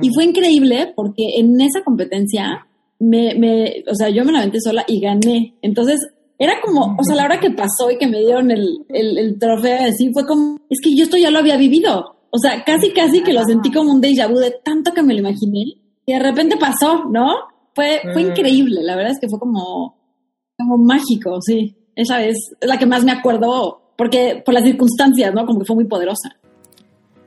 Y fue increíble porque en esa competencia me, me, o sea, yo me la aventé sola y gané. Entonces, era como, o sea, la hora que pasó y que me dieron el, el, el trofeo así, fue como, es que yo esto ya lo había vivido. O sea, casi, casi que lo sentí como un déjà vu de tanto que me lo imaginé. Y de repente pasó, ¿no? Fue, fue mm. increíble. La verdad es que fue como, como mágico, sí. Esa es la que más me acuerdo, porque por las circunstancias, ¿no? Como que fue muy poderosa.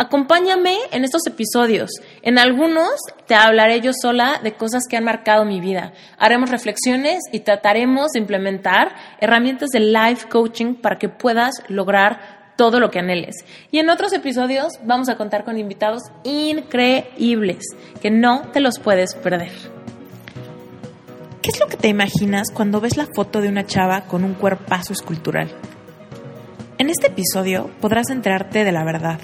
Acompáñame en estos episodios. En algunos te hablaré yo sola de cosas que han marcado mi vida. Haremos reflexiones y trataremos de implementar herramientas de life coaching para que puedas lograr todo lo que anheles. Y en otros episodios vamos a contar con invitados increíbles que no te los puedes perder. ¿Qué es lo que te imaginas cuando ves la foto de una chava con un cuerpazo escultural? En este episodio podrás enterarte de la verdad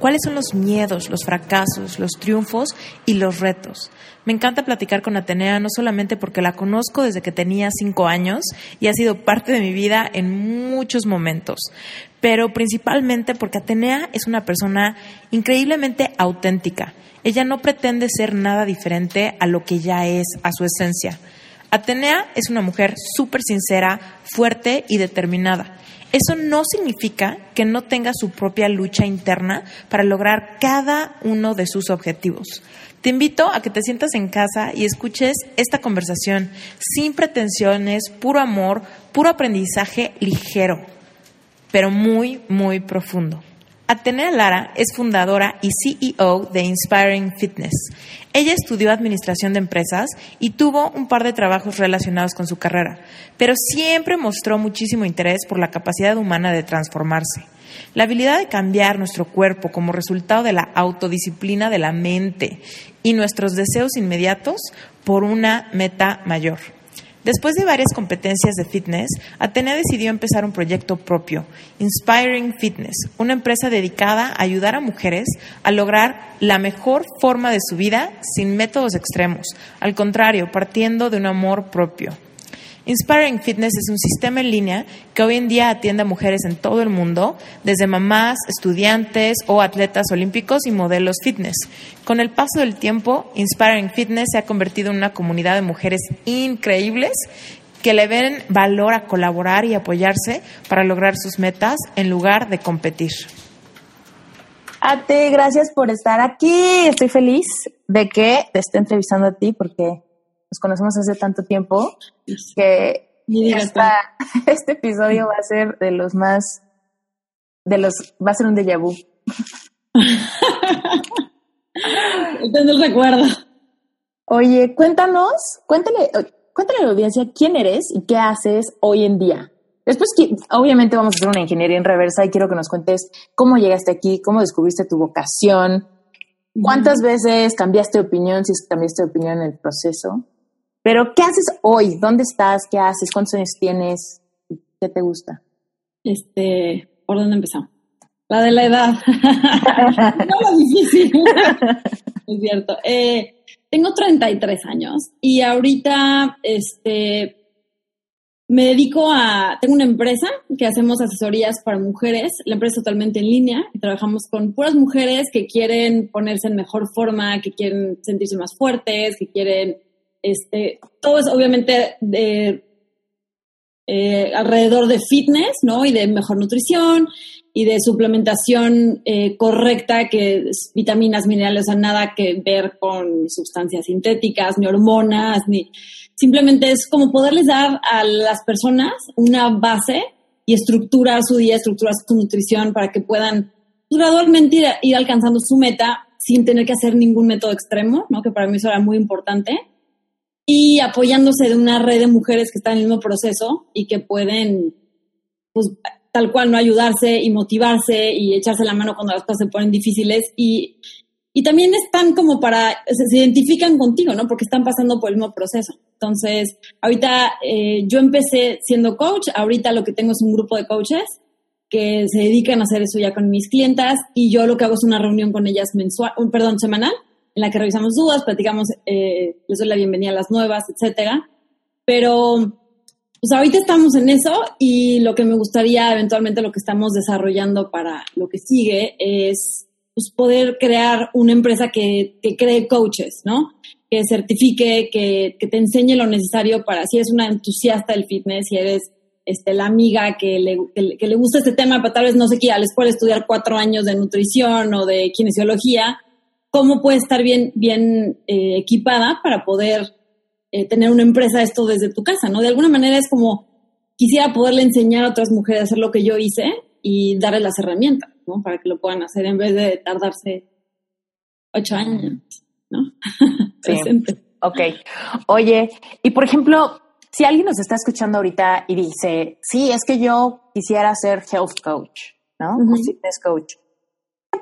cuáles son los miedos, los fracasos, los triunfos y los retos. Me encanta platicar con Atenea no solamente porque la conozco desde que tenía cinco años y ha sido parte de mi vida en muchos momentos, pero principalmente porque Atenea es una persona increíblemente auténtica. Ella no pretende ser nada diferente a lo que ya es, a su esencia. Atenea es una mujer súper sincera, fuerte y determinada. Eso no significa que no tenga su propia lucha interna para lograr cada uno de sus objetivos. Te invito a que te sientas en casa y escuches esta conversación sin pretensiones, puro amor, puro aprendizaje ligero, pero muy, muy profundo. Atenea Lara es fundadora y CEO de Inspiring Fitness. Ella estudió administración de empresas y tuvo un par de trabajos relacionados con su carrera, pero siempre mostró muchísimo interés por la capacidad humana de transformarse. La habilidad de cambiar nuestro cuerpo como resultado de la autodisciplina de la mente y nuestros deseos inmediatos por una meta mayor. Después de varias competencias de fitness, Atenea decidió empezar un proyecto propio, Inspiring Fitness, una empresa dedicada a ayudar a mujeres a lograr la mejor forma de su vida sin métodos extremos, al contrario, partiendo de un amor propio. Inspiring Fitness es un sistema en línea que hoy en día atiende a mujeres en todo el mundo, desde mamás, estudiantes o atletas olímpicos y modelos fitness. Con el paso del tiempo, Inspiring Fitness se ha convertido en una comunidad de mujeres increíbles que le ven valor a colaborar y apoyarse para lograr sus metas en lugar de competir. Ate, gracias por estar aquí. Estoy feliz de que te esté entrevistando a ti porque nos conocemos hace tanto tiempo que este episodio va a ser de los más, de los, va a ser un déjà vu. Entonces el recuerdo. Oye, cuéntanos, cuéntale, cuéntale a la audiencia quién eres y qué haces hoy en día. Después, obviamente, vamos a hacer una ingeniería en reversa y quiero que nos cuentes cómo llegaste aquí, cómo descubriste tu vocación, cuántas veces cambiaste de opinión, si cambiaste de opinión en el proceso. Pero, ¿qué haces hoy? ¿Dónde estás? ¿Qué haces? ¿Cuántos años tienes? ¿Qué te gusta? Este, ¿por dónde empezamos? La de la edad. no lo difícil. es cierto. Eh, tengo 33 años y ahorita, este, me dedico a, tengo una empresa que hacemos asesorías para mujeres, la empresa es totalmente en línea y trabajamos con puras mujeres que quieren ponerse en mejor forma, que quieren sentirse más fuertes, que quieren este, todo es obviamente de, eh, alrededor de fitness, ¿no? Y de mejor nutrición y de suplementación eh, correcta, que es vitaminas, minerales, o sea, nada que ver con sustancias sintéticas, ni hormonas, ni... Simplemente es como poderles dar a las personas una base y estructurar su día, estructurar su nutrición para que puedan gradualmente ir, ir alcanzando su meta sin tener que hacer ningún método extremo, ¿no? Que para mí eso era muy importante y apoyándose de una red de mujeres que están en el mismo proceso y que pueden, pues, tal cual, no ayudarse y motivarse y echarse la mano cuando las cosas se ponen difíciles. Y y también están como para, se, identifican contigo, ¿no? Porque están pasando por el mismo proceso. Entonces, ahorita eh, yo empecé siendo coach, ahorita lo que tengo es un grupo de coaches que se dedican a hacer eso ya con mis clientas y yo lo que hago es una reunión con ellas mensual, perdón, semanal, en la que revisamos dudas, platicamos, eh, les doy la bienvenida a las nuevas, etcétera. Pero, pues ahorita estamos en eso y lo que me gustaría, eventualmente lo que estamos desarrollando para lo que sigue es pues, poder crear una empresa que, que cree coaches, ¿no? Que certifique, que, que te enseñe lo necesario para, si eres una entusiasta del fitness, si eres este, la amiga que le, que, le gusta este tema, pero tal vez no se quiera a la estudiar cuatro años de nutrición o de kinesiología, ¿cómo puede estar bien, bien eh, equipada para poder eh, tener una empresa esto desde tu casa? ¿no? De alguna manera es como quisiera poderle enseñar a otras mujeres a hacer lo que yo hice y darles las herramientas, ¿no? Para que lo puedan hacer en vez de tardarse ocho años, ¿no? Sí. ok. Oye, y por ejemplo, si alguien nos está escuchando ahorita y dice, sí, es que yo quisiera ser health coach, ¿no? fitness coach.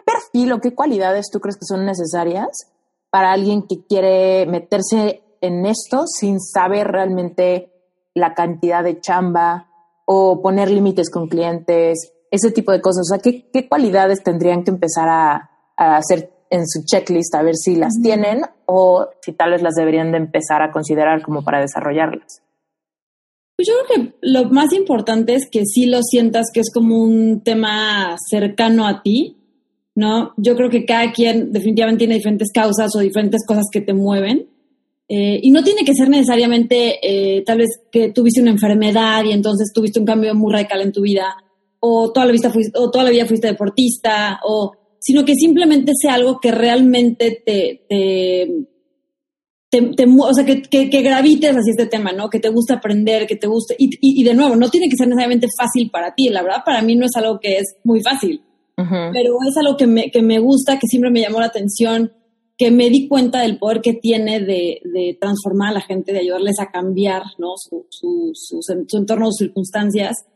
¿Qué perfil o qué cualidades tú crees que son necesarias para alguien que quiere meterse en esto sin saber realmente la cantidad de chamba o poner límites con clientes, ese tipo de cosas? O sea, ¿qué, qué cualidades tendrían que empezar a, hacer en su checklist a ver si las tienen o si tal vez las deberían de empezar a considerar como para desarrollarlas? Pues yo creo que lo más importante es que sí lo sientas que es como un tema cercano a ti, ¿no? Yo creo que cada quien definitivamente tiene diferentes causas o diferentes cosas que te mueven. Eh, y no tiene que ser necesariamente eh, tal vez que tuviste una enfermedad y entonces tuviste un cambio muy radical en tu vida, o toda la, vida fuiste, o toda la vida fuiste deportista, o, sino que simplemente sea algo que realmente te, te te, o sea, que, que, gravites hacia este tema, ¿no? Que te gusta aprender, que te guste. Y, y, de nuevo, no tiene que ser necesariamente fácil para ti. La verdad, para mí no es algo que es muy fácil. Pero es algo que me, que me gusta, que siempre me llamó la atención, que me di cuenta del poder que tiene de, de transformar a la gente, de ayudarles a cambiar, ¿no? Su, su, su, su entorno, sus circunstancias.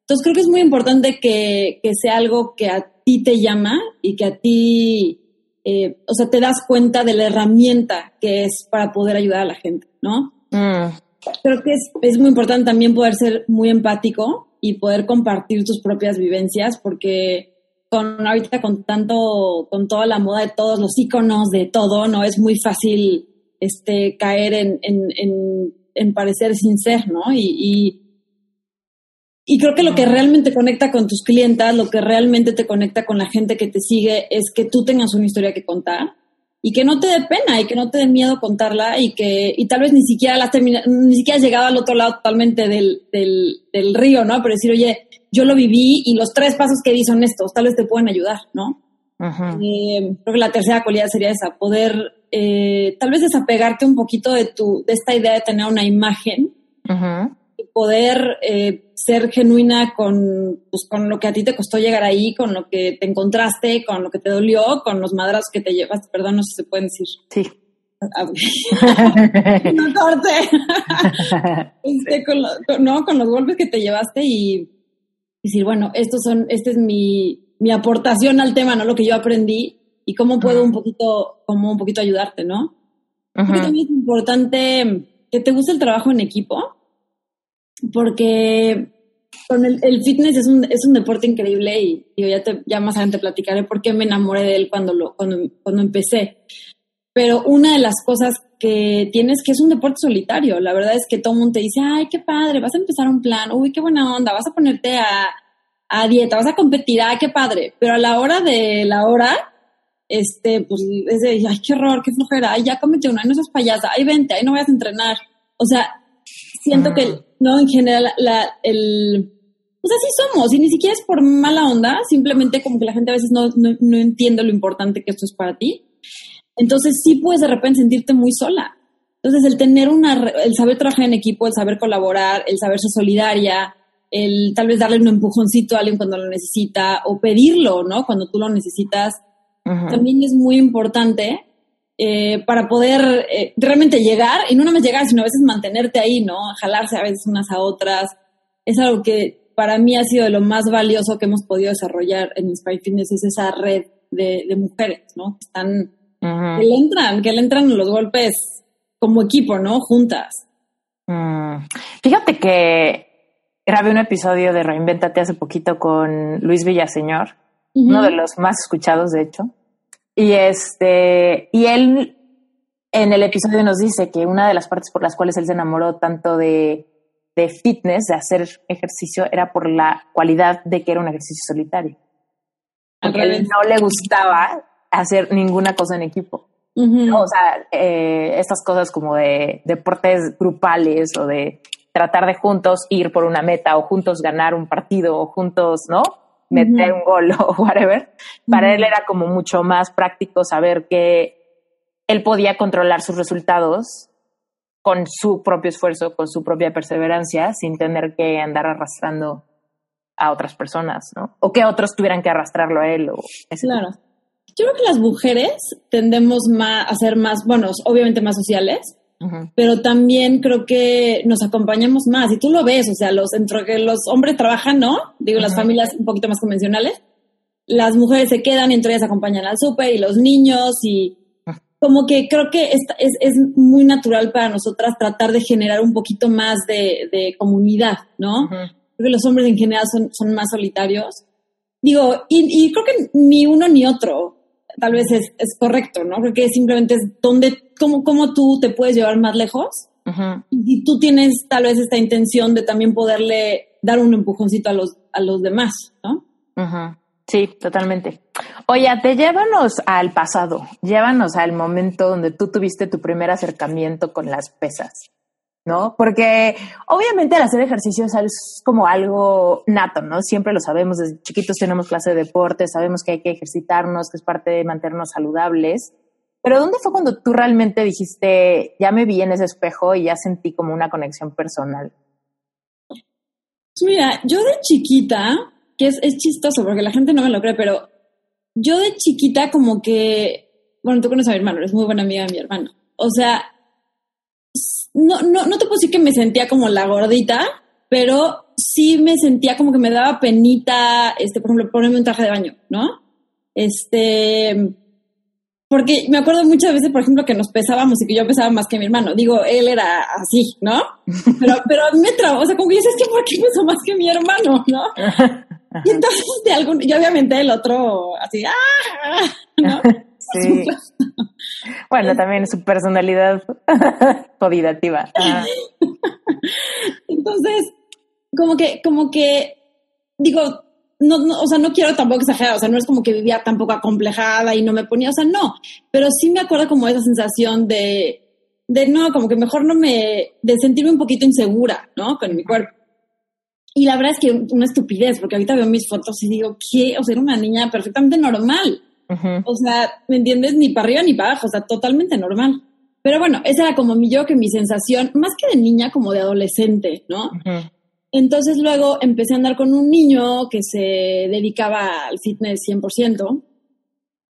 Entonces creo que es muy importante que, que sea algo que a ti te llama y que a ti eh, o sea, te das cuenta de la herramienta que es para poder ayudar a la gente, ¿no? Mm. Creo que es, es muy importante también poder ser muy empático y poder compartir tus propias vivencias porque con ahorita con tanto, con toda la moda de todos los iconos de todo, ¿no? Es muy fácil este, caer en, en, en, en parecer sin ser, ¿no? y, y creo que lo que realmente conecta con tus clientas, lo que realmente te conecta con la gente que te sigue, es que tú tengas una historia que contar y que no te dé pena y que no te dé miedo contarla y que y tal vez ni siquiera la ni siquiera has llegado al otro lado totalmente del, del, del, río, ¿no? Pero decir, oye, yo lo viví y los tres pasos que di son estos, tal vez te pueden ayudar, ¿no? Eh, creo que la tercera cualidad sería esa, poder eh, tal vez desapegarte un poquito de tu de esta idea de tener una imagen poder eh, ser genuina con, pues, con lo que a ti te costó llegar ahí, con lo que te encontraste, con lo que te dolió, con los madrazos que te llevas. Perdón, no sé si se pueden decir. Sí. Ah, no corte. este, con, no, con los golpes que te llevaste y decir, bueno, estos son, este es mi, mi aportación al tema, ¿no? Lo que yo aprendí y cómo puedo un poquito, cómo un poquito ayudarte, ¿no? también es importante que te guste el trabajo en equipo porque con el, fitness es un, es un deporte increíble y ya, te, ya más adelante platicaré por qué me enamoré de él cuando, lo, cuando, cuando empecé. Pero una de las cosas que tienes que es un deporte solitario. La verdad es que todo el mundo te dice, ay, qué padre, vas a empezar un plan, uy, qué buena onda, vas a ponerte a, a dieta, vas a competir, ay, qué padre. Pero a la hora de la hora, este, pues es de, ay, qué horror, qué flojera, ay, ya comete una, ay, no seas payasa, ay, vente, ay, no vayas a entrenar. O sea, siento que, no, en general, la, el, pues así somos, y ni siquiera es por mala onda, simplemente como que la gente a veces no, no, entiende lo importante que esto es para ti. Entonces sí puedes de repente sentirte muy sola. Entonces el tener una, el saber trabajar en equipo, el saber colaborar, el saber ser solidaria, el tal vez darle un empujoncito a alguien cuando lo necesita o pedirlo, ¿no? Cuando tú lo necesitas, también es muy importante eh, para poder eh, realmente llegar, y no nada más llegar, sino a veces mantenerte ahí, ¿no? Jalarse a veces unas a otras. Es algo que para mí ha sido de lo más valioso que hemos podido desarrollar en Inspire Fitness, es esa red de, mujeres, ¿no? Que están que le entran, que le entran los golpes como equipo, ¿no? Juntas. Mm. Fíjate que grabé un episodio de Reinventate hace poquito con Luis Villaseñor, uno de los más escuchados, de hecho. Y este, y él en el episodio nos dice que una de las partes por las cuales él se enamoró tanto de, de fitness, de hacer ejercicio, era por la cualidad de que era un ejercicio solitario. Porque él no le gustaba hacer ninguna cosa en equipo. O sea, eh, estas cosas como de deportes grupales o de tratar de juntos ir por una meta o juntos ganar un partido o juntos, ¿no? Meter un gol o whatever. Para él era como mucho más práctico saber que él podía controlar sus resultados con su propio esfuerzo, con su propia perseverancia, sin tener que andar arrastrando a otras personas, ¿no? O que otros tuvieran que arrastrarlo a él. O claro. Yo creo que las mujeres tendemos más a ser más, bueno, obviamente más sociales, pero también creo que nos acompañamos más. Y tú lo ves, o sea, los, entre que los hombres trabajan, ¿no? Digo, las familias un poquito más convencionales, las mujeres se quedan y entre ellas acompañan al súper y los niños y como que creo que es, es, es, muy natural para nosotras tratar de generar un poquito más de, de comunidad, ¿no? Creo que los hombres en general son, son más solitarios. Digo, y, y creo que ni uno ni otro tal vez es, es correcto, ¿no? Porque simplemente es donde, cómo, cómo tú te puedes llevar más lejos y, tú tienes tal vez esta intención de también poderle dar un empujoncito a los, a los demás, ¿no? Sí, totalmente. Oye, te llévanos al pasado, llévanos al momento donde tú tuviste tu primer acercamiento con las pesas. ¿no? Porque obviamente al hacer ejercicio es como algo nato, ¿no? Siempre lo sabemos, desde chiquitos tenemos clase de deporte, sabemos que hay que ejercitarnos, que es parte de mantenernos saludables. Pero ¿dónde fue cuando tú realmente dijiste, ya me vi en ese espejo y ya sentí como una conexión personal? Pues mira, yo de chiquita, que es, chistoso porque la gente no me lo cree, pero yo de chiquita como que, bueno, tú conoces a mi hermano, eres muy buena amiga de mi hermano. O sea, no, no, no te puedo decir que me sentía como la gordita, pero sí me sentía como que me daba penita, este, por ejemplo, ponerme un traje de baño, ¿no? Este, porque me acuerdo muchas veces, por ejemplo, que nos pesábamos y que yo pesaba más que mi hermano. Digo, él era así, ¿no? Pero, pero a mí me trabó, o sea, como que dices, que ¿por qué peso más que mi hermano, no? Y entonces, de algún, yo obviamente el otro, así, ¡ah! ¿no? Sí. Bueno, también su personalidad codidativa. Entonces, como que, como que, digo, no, o sea, no quiero tampoco exagerar, o sea, no es como que vivía tampoco acomplejada y no me ponía, o sea, no, pero sí me acuerdo como esa sensación de, de no, como que mejor no me, de sentirme un poquito insegura, ¿no? Con mi cuerpo. Y la verdad es que una estupidez, porque ahorita veo mis fotos y digo, ¿qué? O sea, era una niña perfectamente normal. O sea, ¿me entiendes? Ni para arriba ni para abajo, o sea, totalmente normal. Pero bueno, esa era como mi yo, que mi sensación, más que de niña, como de adolescente, ¿no? Entonces luego empecé a andar con un niño que se dedicaba al fitness 100%.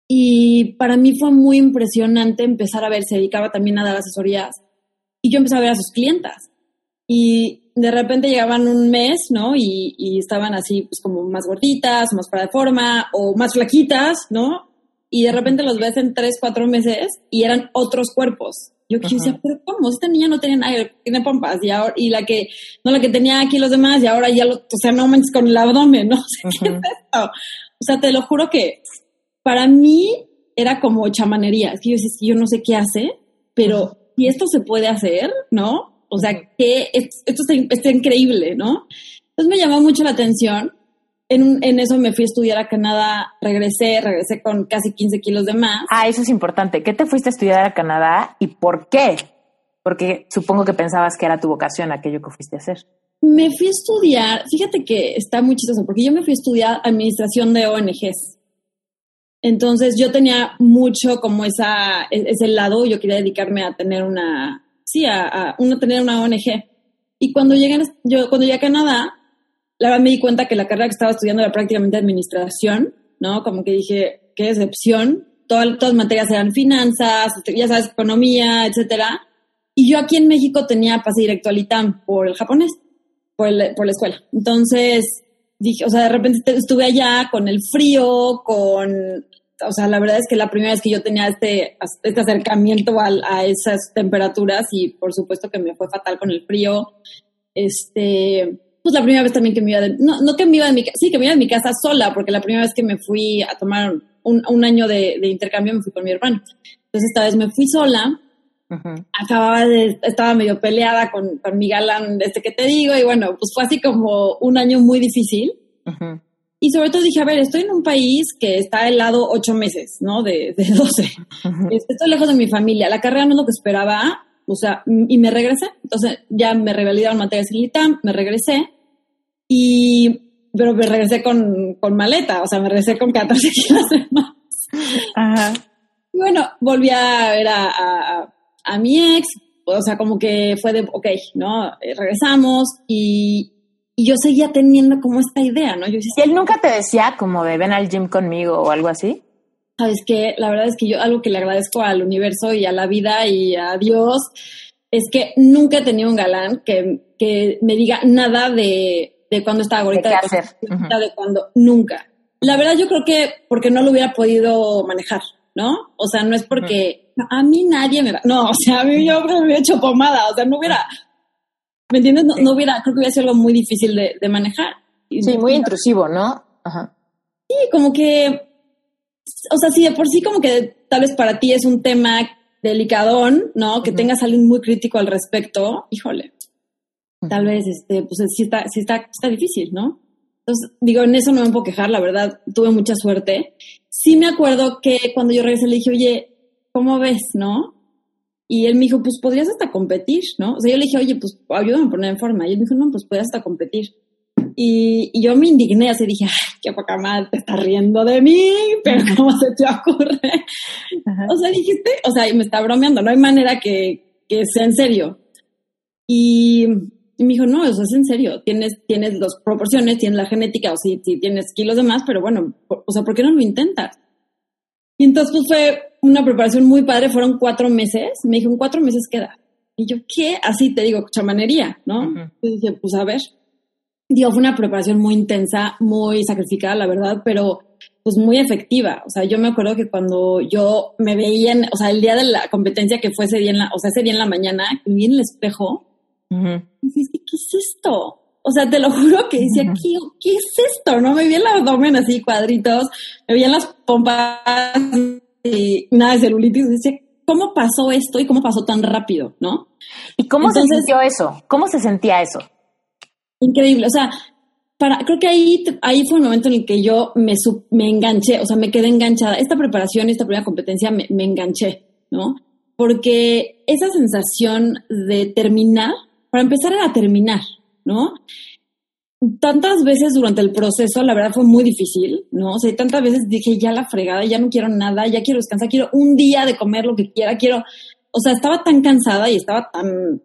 Y para mí fue muy impresionante empezar a ver, se dedicaba también a dar asesorías. Y yo empecé a ver a sus clientas. Y de repente llegaban un mes, ¿no? Y, estaban así, pues como más gorditas, más para de forma, o más flaquitas, ¿no? y de repente los ves en tres, cuatro meses y eran otros cuerpos. Yo decía, pero ¿cómo? Esta niña no tenía nada, tiene pompas y ahora, y la que, no la que tenía aquí los demás y ahora ya lo, o sea, no manches con el abdomen, ¿no? ¿qué es esto? O sea, te lo juro que para mí era como chamanería. Es que yo decía, yo no sé qué hace, pero si esto se puede hacer, ¿no? O sea, que esto está, está increíble, ¿no? Entonces me llamó mucho la atención en, en, eso me fui a estudiar a Canadá, regresé, regresé con casi 15 kilos de más. Ah, eso es importante. ¿Qué te fuiste a estudiar a Canadá y por qué? Porque supongo que pensabas que era tu vocación aquello que fuiste a hacer. Me fui a estudiar, fíjate que está muy chistoso, porque yo me fui a estudiar administración de ONGs. Entonces yo tenía mucho como esa, e, ese lado, yo quería dedicarme a tener una, sí, a, a tener una ONG. Y cuando llegué, yo, cuando llegué a Canadá, la verdad me di cuenta que la carrera que estaba estudiando era prácticamente administración, ¿no? Como que dije, qué decepción. Todas, todas materias eran finanzas, ya sabes, economía, etcétera. Y yo aquí en México tenía pase directo al ITAM por el japonés, por, el, por la escuela. Entonces, dije, o sea, de repente estuve allá con el frío, con o sea, la verdad es que la primera vez que yo tenía este, este acercamiento a, a esas temperaturas y por supuesto que me fue fatal con el frío. Este, pues la primera vez también que me iba de, no, no que me iba de mi casa, sí, que me iba de mi casa sola, porque la primera vez que me fui a tomar un, un año de, de, intercambio me fui con mi hermano. Entonces esta vez me fui sola, acababa de, estaba medio peleada con, con mi galán, este que te digo, y bueno, pues fue así como un año muy difícil. Y sobre todo dije, a ver, estoy en un país que está helado ocho meses, ¿no? De, de 12. Estoy lejos de mi familia. La carrera no es lo que esperaba, o sea, y me regresé. Entonces ya me revalidaron materias en ITAM, me regresé. Y, pero me regresé con, con maleta, o sea, me regresé con 14 kilos de más. Ajá. Y bueno, volví a ver a, a, a mi ex, o sea, como que fue de, ok, ¿no? Eh, regresamos y, y yo seguía teniendo como esta idea, ¿no? Yo decía, ¿Y él nunca te decía como de ven al gym conmigo o algo así? Sabes que la verdad es que yo algo que le agradezco al universo y a la vida y a Dios es que nunca he tenido un galán que, que me diga nada de, de cuando estaba ahorita, de, de, cuando, de cuando, nunca. La verdad yo creo que porque no lo hubiera podido manejar, ¿no? O sea, no es porque a mí nadie me va, no, o sea, a mí yo me hubiera hecho pomada, o sea, no hubiera, ¿Me entiendes? No, no, hubiera, creo que hubiera sido algo muy difícil de, de manejar. Sí, muy intrusivo, ¿no? Ajá. Sí, como que, o sea, sí, de por sí como que tal vez para ti es un tema delicadón, ¿no? Que uh -huh. tengas a alguien muy crítico al respecto, híjole, uh -huh. tal vez, este, pues sí está, sí está, está difícil, ¿no? Entonces, digo, en eso no me puedo quejar, la verdad, tuve mucha suerte. Sí me acuerdo que cuando yo regresé le dije, oye, ¿cómo ves, no? Y él me dijo, pues podrías hasta competir, ¿no? O sea, yo le dije, oye, pues ayúdame a poner en forma. Y él me dijo, no, pues podrías hasta competir. Y, y yo me indigné, así dije, ay, qué poca madre, te estás riendo de mí, pero ¿cómo se te ocurre? Ajá. O sea, dijiste, o sea, y me está bromeando, no hay manera que, que sea en serio. Y, y, me dijo, no, eso es en serio, tienes, tienes las proporciones, tienes la genética, o sí, sí tienes kilos de más, pero bueno, o sea, ¿por qué no lo intentas? Y entonces pues fue una preparación muy padre, fueron cuatro meses, me dijo, en cuatro meses queda. Y yo, ¿qué? Así te digo, chamanería, ¿no? Uh -huh. Y dije, pues a ver. Digo, fue una preparación muy intensa, muy sacrificada, la verdad, pero pues muy efectiva. O sea, yo me acuerdo que cuando yo me veía, en, o sea, el día de la competencia que fue ese día en la, o sea, ese día en la mañana, me vi en el espejo, uh -huh. y dije, ¿qué es esto? O sea, te lo juro que decía, ¿qué, ¿qué es esto? No me vi el abdomen así, cuadritos, me vi en las pompas y nada de celulitis. Decía, ¿cómo pasó esto y cómo pasó tan rápido? ¿No? ¿Y cómo Entonces, se sintió eso? ¿Cómo se sentía eso? Increíble. O sea, para, creo que ahí, ahí fue un momento en el que yo me, me enganché, o sea, me quedé enganchada. Esta preparación, esta primera competencia, me, me enganché, ¿no? Porque esa sensación de terminar, para empezar era terminar, ¿no? Tantas veces durante el proceso, la verdad fue muy difícil, ¿no? O sea, tantas veces dije, ya la fregada, ya no quiero nada, ya quiero descansar, quiero un día de comer lo que quiera, quiero, o sea, estaba tan cansada y estaba tan,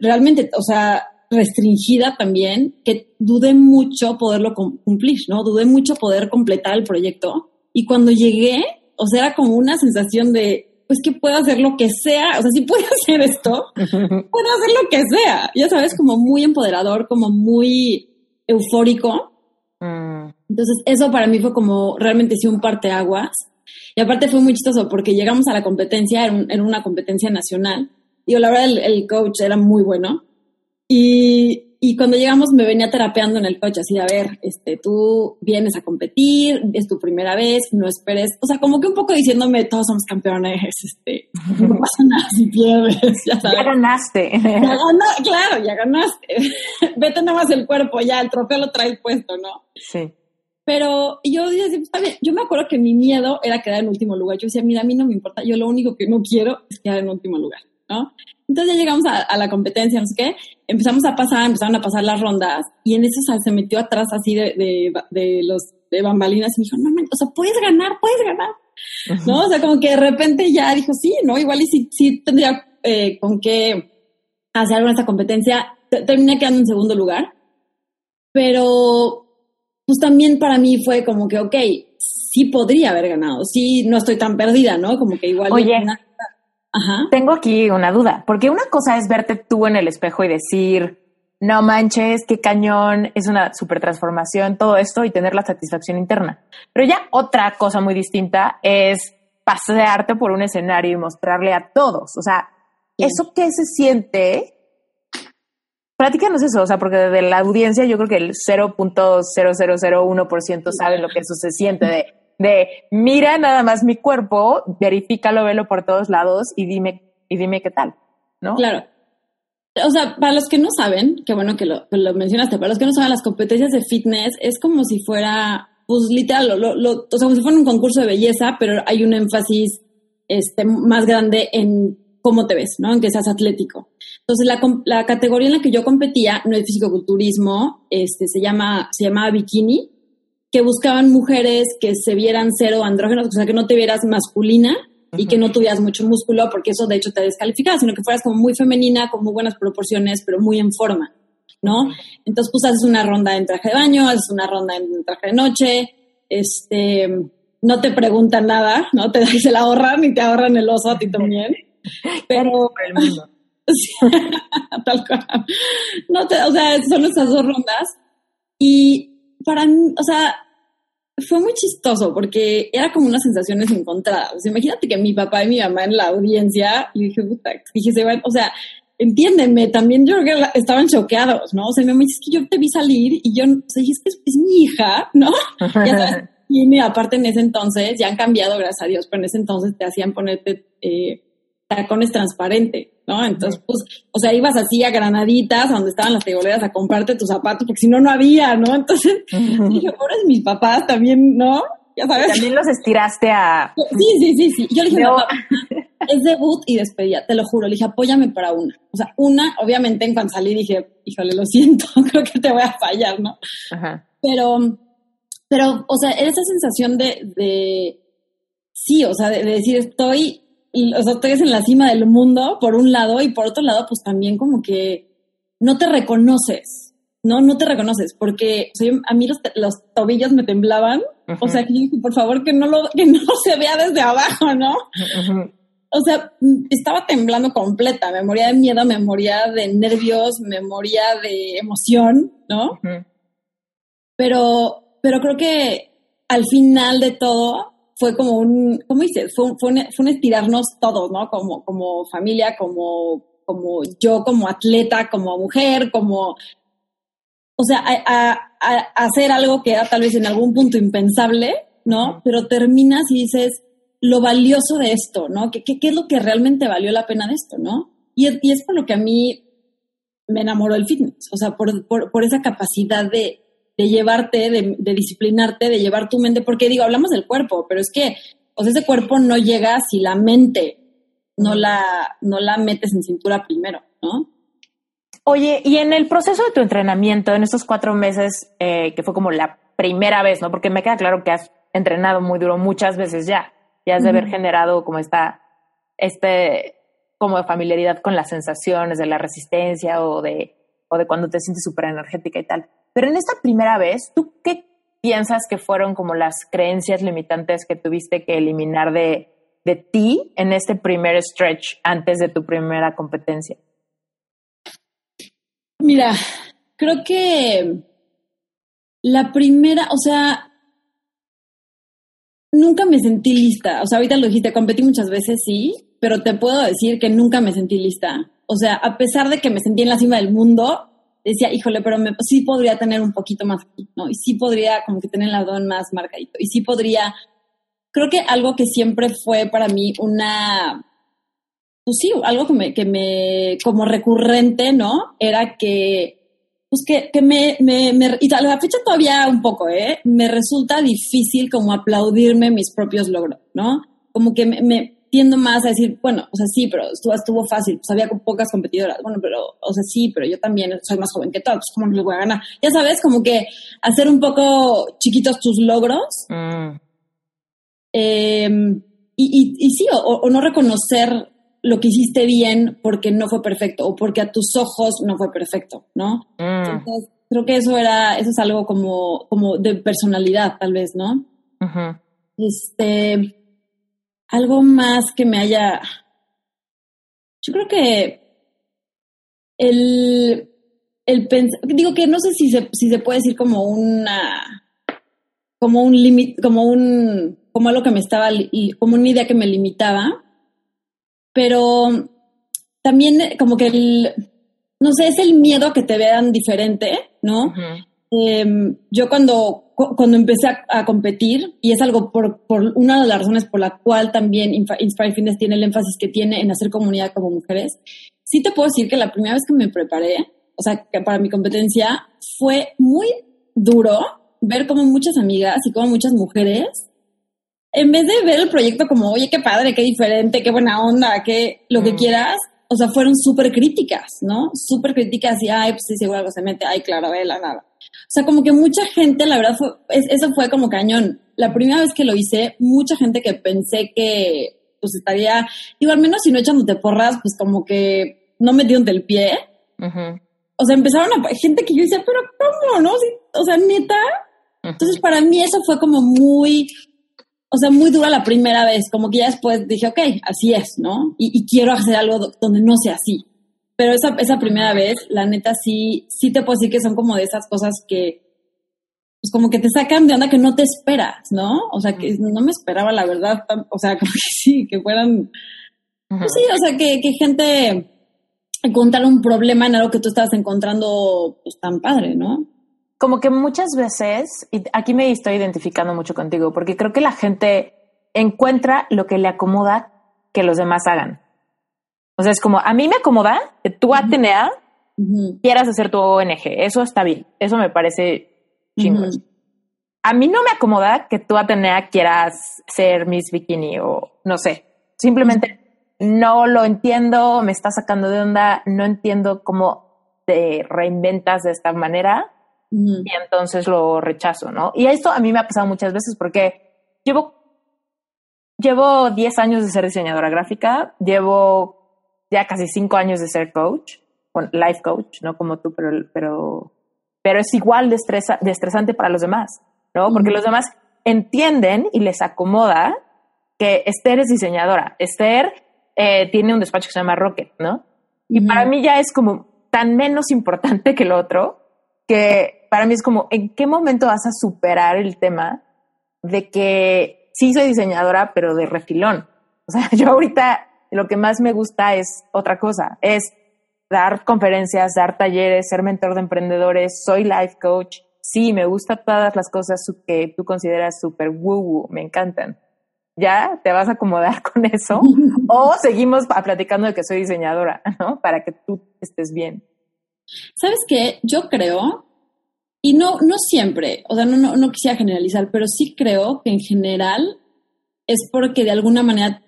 realmente, o sea, restringida también, que dudé mucho poderlo cumplir, ¿no? Dudé mucho poder completar el proyecto. Y cuando llegué, o sea, era como una sensación de, pues que puedo hacer lo que sea, o sea, si puedo hacer esto, puedo hacer lo que sea, ya sabes, como muy empoderador, como muy eufórico. Mm. Entonces, eso para mí fue como realmente sí un parteaguas. Y aparte fue muy chistoso porque llegamos a la competencia, era, un, era una competencia nacional. Digo, la verdad, el, el, coach era muy bueno. Y, y cuando llegamos me venía terapeando en el coche, así, a ver, este, tú vienes a competir, es tu primera vez, no esperes, o sea, como que un poco diciéndome, todos somos campeones, este, no pasa nada si pierdes, ya sabes. Ya ganaste. Ya claro, ya ganaste. Vete nada más el cuerpo, ya, el trofeo lo traes puesto, ¿no? Sí. Pero yo está bien, yo me acuerdo que mi miedo era quedar en último lugar. Yo decía, mira, a mí no me importa, yo lo único que no quiero es quedar en último lugar, ¿no? Entonces ya llegamos a, a, la competencia, no sé qué, empezamos a pasar, empezaron a pasar las rondas y en eso se metió atrás así de, de, de los de bambalinas y me dijo, no, no, o sea, puedes ganar, puedes ganar. ¿no? O sea, como que de repente ya dijo, sí, ¿no? Igual y sí, sí tendría eh, con qué hacer algo en esta competencia. Terminé quedando en segundo lugar, pero pues también para mí fue como que, ok, sí podría haber ganado, sí, no estoy tan perdida, ¿no? Como que igual... Oye, Ajá. Tengo aquí una duda, porque una cosa es verte tú en el espejo y decir, no manches, qué cañón, es una super transformación, todo esto y tener la satisfacción interna. Pero ya otra cosa muy distinta es pasearte por un escenario y mostrarle a todos. O sea, ¿eso qué se siente? Platícanos eso, o sea, porque de la audiencia yo creo que el 0.0001% sabe lo que eso se siente de, de mira nada más mi cuerpo, verifícalo, velo por todos lados y dime, y dime qué tal, ¿no? Claro. O sea, para los que no saben, qué bueno que lo, mencionaste, para los que no saben, las competencias de fitness es como si fuera, pues literal, lo, lo, o sea, como si fuera un concurso de belleza, pero hay un énfasis este, más grande en cómo te ves, ¿no? En que seas atlético. Entonces, la, la categoría en la que yo competía no es fisicoculturismo, este, se, llama, se llamaba bikini, que buscaban mujeres que se vieran cero andrógenos, o sea, que no te vieras masculina, y que no tuvieras mucho músculo, porque eso de hecho te descalificaba, sino que fueras como muy femenina, con muy buenas proporciones, pero muy en forma, ¿no? Entonces, pues haces una ronda en traje de baño, haces una ronda en traje de noche, este, no te preguntan nada, ¿no? Te se la ahorran y te ahorran el oso a ti también. Pero... el mundo. tal cual. No te, o sea, son esas dos rondas. Y para mí, o sea, fue muy chistoso porque era como unas sensaciones encontradas. imagínate que mi papá y mi mamá en la audiencia, y dije, puta, dije, se van, o sea, entiéndeme, también yo creo que estaban choqueados, ¿no? O sea, mi mamá dice, es que yo te vi salir y yo, o sea, dije, es que es, mi hija, ¿no? ya sabes, y aparte en ese entonces, ya han cambiado, gracias a Dios, pero en ese entonces te hacían ponerte eh, tacones transparente. ¿No? Entonces, pues, o sea, ibas así a granaditas, a donde estaban las tegoleras, a comprarte tus zapatos, porque si no, no había, ¿no? Entonces, dije, pobres mis papás también, ¿no? Ya sabes. También los estiraste a... Sí, sí, sí, sí. Yo le dije, es debut y despedida, te lo juro. Le dije, apóyame para una. O sea, una, obviamente, en cuanto salí dije, híjole, lo siento, creo que te voy a fallar, ¿no? Ajá. Pero, pero, o sea, esa sensación de, de sí, o sea, de decir, estoy o sea, eres en la cima del mundo, por un lado, y por otro lado, pues también como que no te reconoces, ¿no? No te reconoces, porque a mí los, los, tobillos me temblaban, o sea, que por favor que no, lo, que no se vea desde abajo, ¿no? O sea, estaba temblando completa, me moría de miedo, me moría de nervios, me moría de emoción, ¿no? Pero, pero creo que al final de todo, fue como un, ¿cómo dices? Fue, fue, un, fue un estirarnos todos, ¿no? Como, como familia, como, como yo, como atleta, como mujer, como, o sea, a, hacer algo que era tal vez en algún punto impensable, ¿no? Pero terminas y dices, lo valioso de esto, ¿no? ¿Qué, qué, es lo que realmente valió la pena de esto, ¿no? Y, y es por lo que a mí me enamoró el fitness, o sea, por, por, por esa capacidad de, de llevarte, de, disciplinarte, de llevar tu mente, porque digo, hablamos del cuerpo, pero es que, o sea, ese cuerpo no llega si la mente no la, no la metes en cintura primero, ¿no? Oye, y en el proceso de tu entrenamiento, en estos cuatro meses, eh, que fue como la primera vez, ¿no? Porque me queda claro que has entrenado muy duro muchas veces ya, y has de haber generado como esta, este, como de familiaridad con las sensaciones de la resistencia o de, de cuando te sientes súper energética y tal. Pero en esta primera vez, ¿tú qué piensas que fueron como las creencias limitantes que tuviste que eliminar de, de ti en este primer stretch antes de tu primera competencia? Mira, creo que la primera, o sea, nunca me sentí lista. O sea, ahorita lo dijiste, competí muchas veces, sí, pero te puedo decir que nunca me sentí lista. O sea, a pesar de que me sentí en la cima del mundo, decía, híjole, pero me, sí podría tener un poquito más ¿no? Y sí podría como que tener el ladón más marcadito. Y sí podría, creo que algo que siempre fue para mí una, pues sí, algo que me, que me, como recurrente, ¿no? Era que, pues que, que me, me, me, y a la fecha todavía un poco, ¿eh? Me resulta difícil como aplaudirme mis propios logros, ¿no? Como que me, tiendo más a decir, bueno, o sea, sí, pero estuvo, estuvo fácil, pues había pocas competidoras, bueno, pero, o sea, sí, pero yo también soy más joven que todos, pues ¿cómo no les voy a ganar? Ya sabes, como que hacer un poco chiquitos tus logros. Mm. Em, y, y, sí, o, no reconocer lo que hiciste bien porque no fue perfecto o porque a tus ojos no fue perfecto, ¿no? Mm. Entonces, creo que eso era, eso es algo como, como de personalidad, tal vez, ¿no? Este, algo más que me haya... Yo creo que el... el digo que no sé si se, si se puede decir como una como un límite, como un como algo que me estaba como una idea que me limitaba, pero también como que el no sé, es el miedo a que te vean diferente, ¿no? Em, yo cuando, cuando empecé a, competir, y es algo por, por, una de las razones por la cual también Inspire Fitness tiene el énfasis que tiene en hacer comunidad como mujeres, sí te puedo decir que la primera vez que me preparé, o sea, que para mi competencia, fue muy duro ver como muchas amigas y como muchas mujeres, en vez de ver el proyecto como, oye, qué padre, qué diferente, qué buena onda, qué lo que quieras, o sea, fueron súper críticas, ¿no? Súper críticas y, ay, pues sí, seguro algo se mete, ay, claro, vela, nada. O sea, como que mucha gente, la verdad, fue, eso fue como cañón. La primera vez que lo hice, mucha gente que pensé que, pues estaría, digo, al menos si no echándote porras, pues como que no me dieron del pie. O sea, empezaron a, gente que yo decía, pero ¿cómo, no? o sea, neta. Entonces, para mí eso fue como muy, o sea, muy dura la primera vez, como que ya después dije, ok, así es, ¿no? Y, quiero hacer algo donde no sea así. Pero esa, esa primera vez, la neta, sí, sí te puedo decir que son como de esas cosas que, pues como que te sacan de onda que no te esperas, ¿no? O sea, que no me esperaba, la verdad, o sea, como que sí, que fueran, pues sí, o sea, que, que gente encontrar un problema en algo que tú estabas encontrando, pues tan padre, ¿no? como que muchas veces, y aquí me estoy identificando mucho contigo, porque creo que la gente encuentra lo que le acomoda que los demás hagan. O sea, es como, a mí me acomoda que tú, Atenea, quieras hacer tu ONG. Eso está bien. Eso me parece chingón. A mí no me acomoda que tú, Atenea, quieras ser Miss Bikini o no sé. Simplemente no lo entiendo, me está sacando de onda, no entiendo cómo te reinventas de esta manera y entonces lo rechazo, ¿no? Y esto a mí me ha pasado muchas veces porque llevo, llevo 10 años de ser diseñadora gráfica, llevo ya casi 5 años de ser coach, bueno, life coach, no como tú, pero, pero, pero es igual de, estresa, de estresante para los demás, ¿no? Porque los demás entienden y les acomoda que Esther es diseñadora. Esther eh, tiene un despacho que se llama Rocket, ¿no? Y para mí ya es como tan menos importante que lo otro que para mí es como, ¿en qué momento vas a superar el tema de que sí soy diseñadora, pero de refilón? O sea, yo ahorita lo que más me gusta es otra cosa, es dar conferencias, dar talleres, ser mentor de emprendedores, soy life coach. Sí, me gustan todas las cosas que tú consideras súper woo me encantan. ¿Ya te vas a acomodar con eso? o seguimos platicando de que soy diseñadora, ¿no? Para que tú estés bien. ¿Sabes qué? Yo creo, y no, no siempre, o sea, no, no, no quisiera generalizar, pero sí creo que en general es porque de alguna manera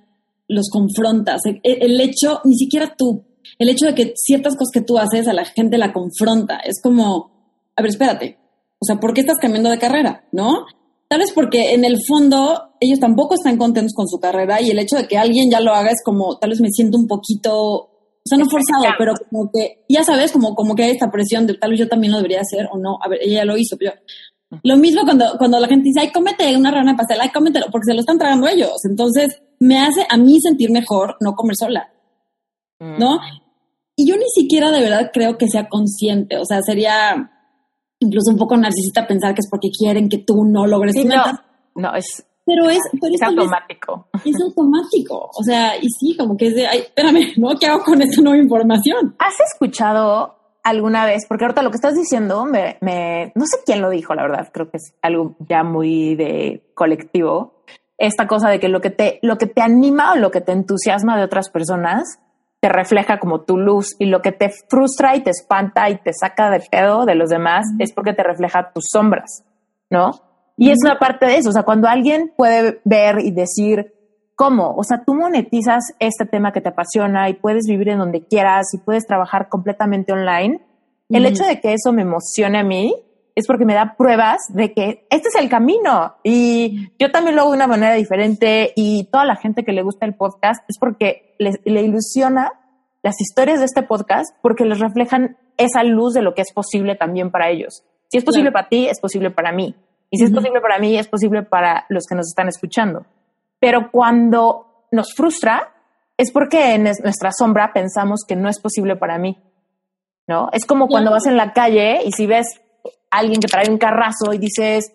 los confrontas. El, el, hecho, ni siquiera tú, el hecho de que ciertas cosas que tú haces a la gente la confronta. Es como, a ver, espérate, o sea, ¿por qué estás cambiando de carrera? ¿No? Tal vez porque en el fondo ellos tampoco están contentos con su carrera y el hecho de que alguien ya lo haga es como, tal vez me siento un poquito o sea, no forzado, pero como que, ya sabes, como, como que hay esta presión de tal vez yo también lo debería hacer o no. A ver, ella lo hizo, pero lo mismo cuando, cuando la gente dice, ay, cómete una rana de pastel, ay, cómetelo, porque se lo están tragando ellos. Entonces, me hace a mí sentir mejor no comer sola, ¿no? Mm. Y yo ni siquiera de verdad creo que sea consciente, o sea, sería incluso un poco narcisista pensar que es porque quieren que tú no logres sí, no, no, es, pero es, es automático. Es, automático. O sea, y sí, como que es de, ay, espérame, ¿no? ¿Qué hago con esta nueva información? ¿Has escuchado alguna vez? Porque ahorita lo que estás diciendo, me, me, no sé quién lo dijo, la verdad, creo que es algo ya muy de colectivo. Esta cosa de que lo que te, lo que te anima o lo que te entusiasma de otras personas te refleja como tu luz y lo que te frustra y te espanta y te saca de pedo de los demás es porque te refleja tus sombras, ¿no? Y es una parte de eso, o sea, cuando alguien puede ver y decir, ¿cómo? O sea, tú monetizas este tema que te apasiona y puedes vivir en donde quieras y puedes trabajar completamente online. El hecho de que eso me emocione a mí es porque me da pruebas de que este es el camino y yo también lo hago de una manera diferente y toda la gente que le gusta el podcast es porque le, le ilusiona las historias de este podcast porque les reflejan esa luz de lo que es posible también para ellos. Si es posible para ti, es posible para mí. Y si es posible para mí, es posible para los que nos están escuchando. Pero cuando nos frustra, es porque en nuestra sombra pensamos que no es posible para mí. ¿no? Es como cuando vas en la calle y si ves alguien que trae un carrazo y dices,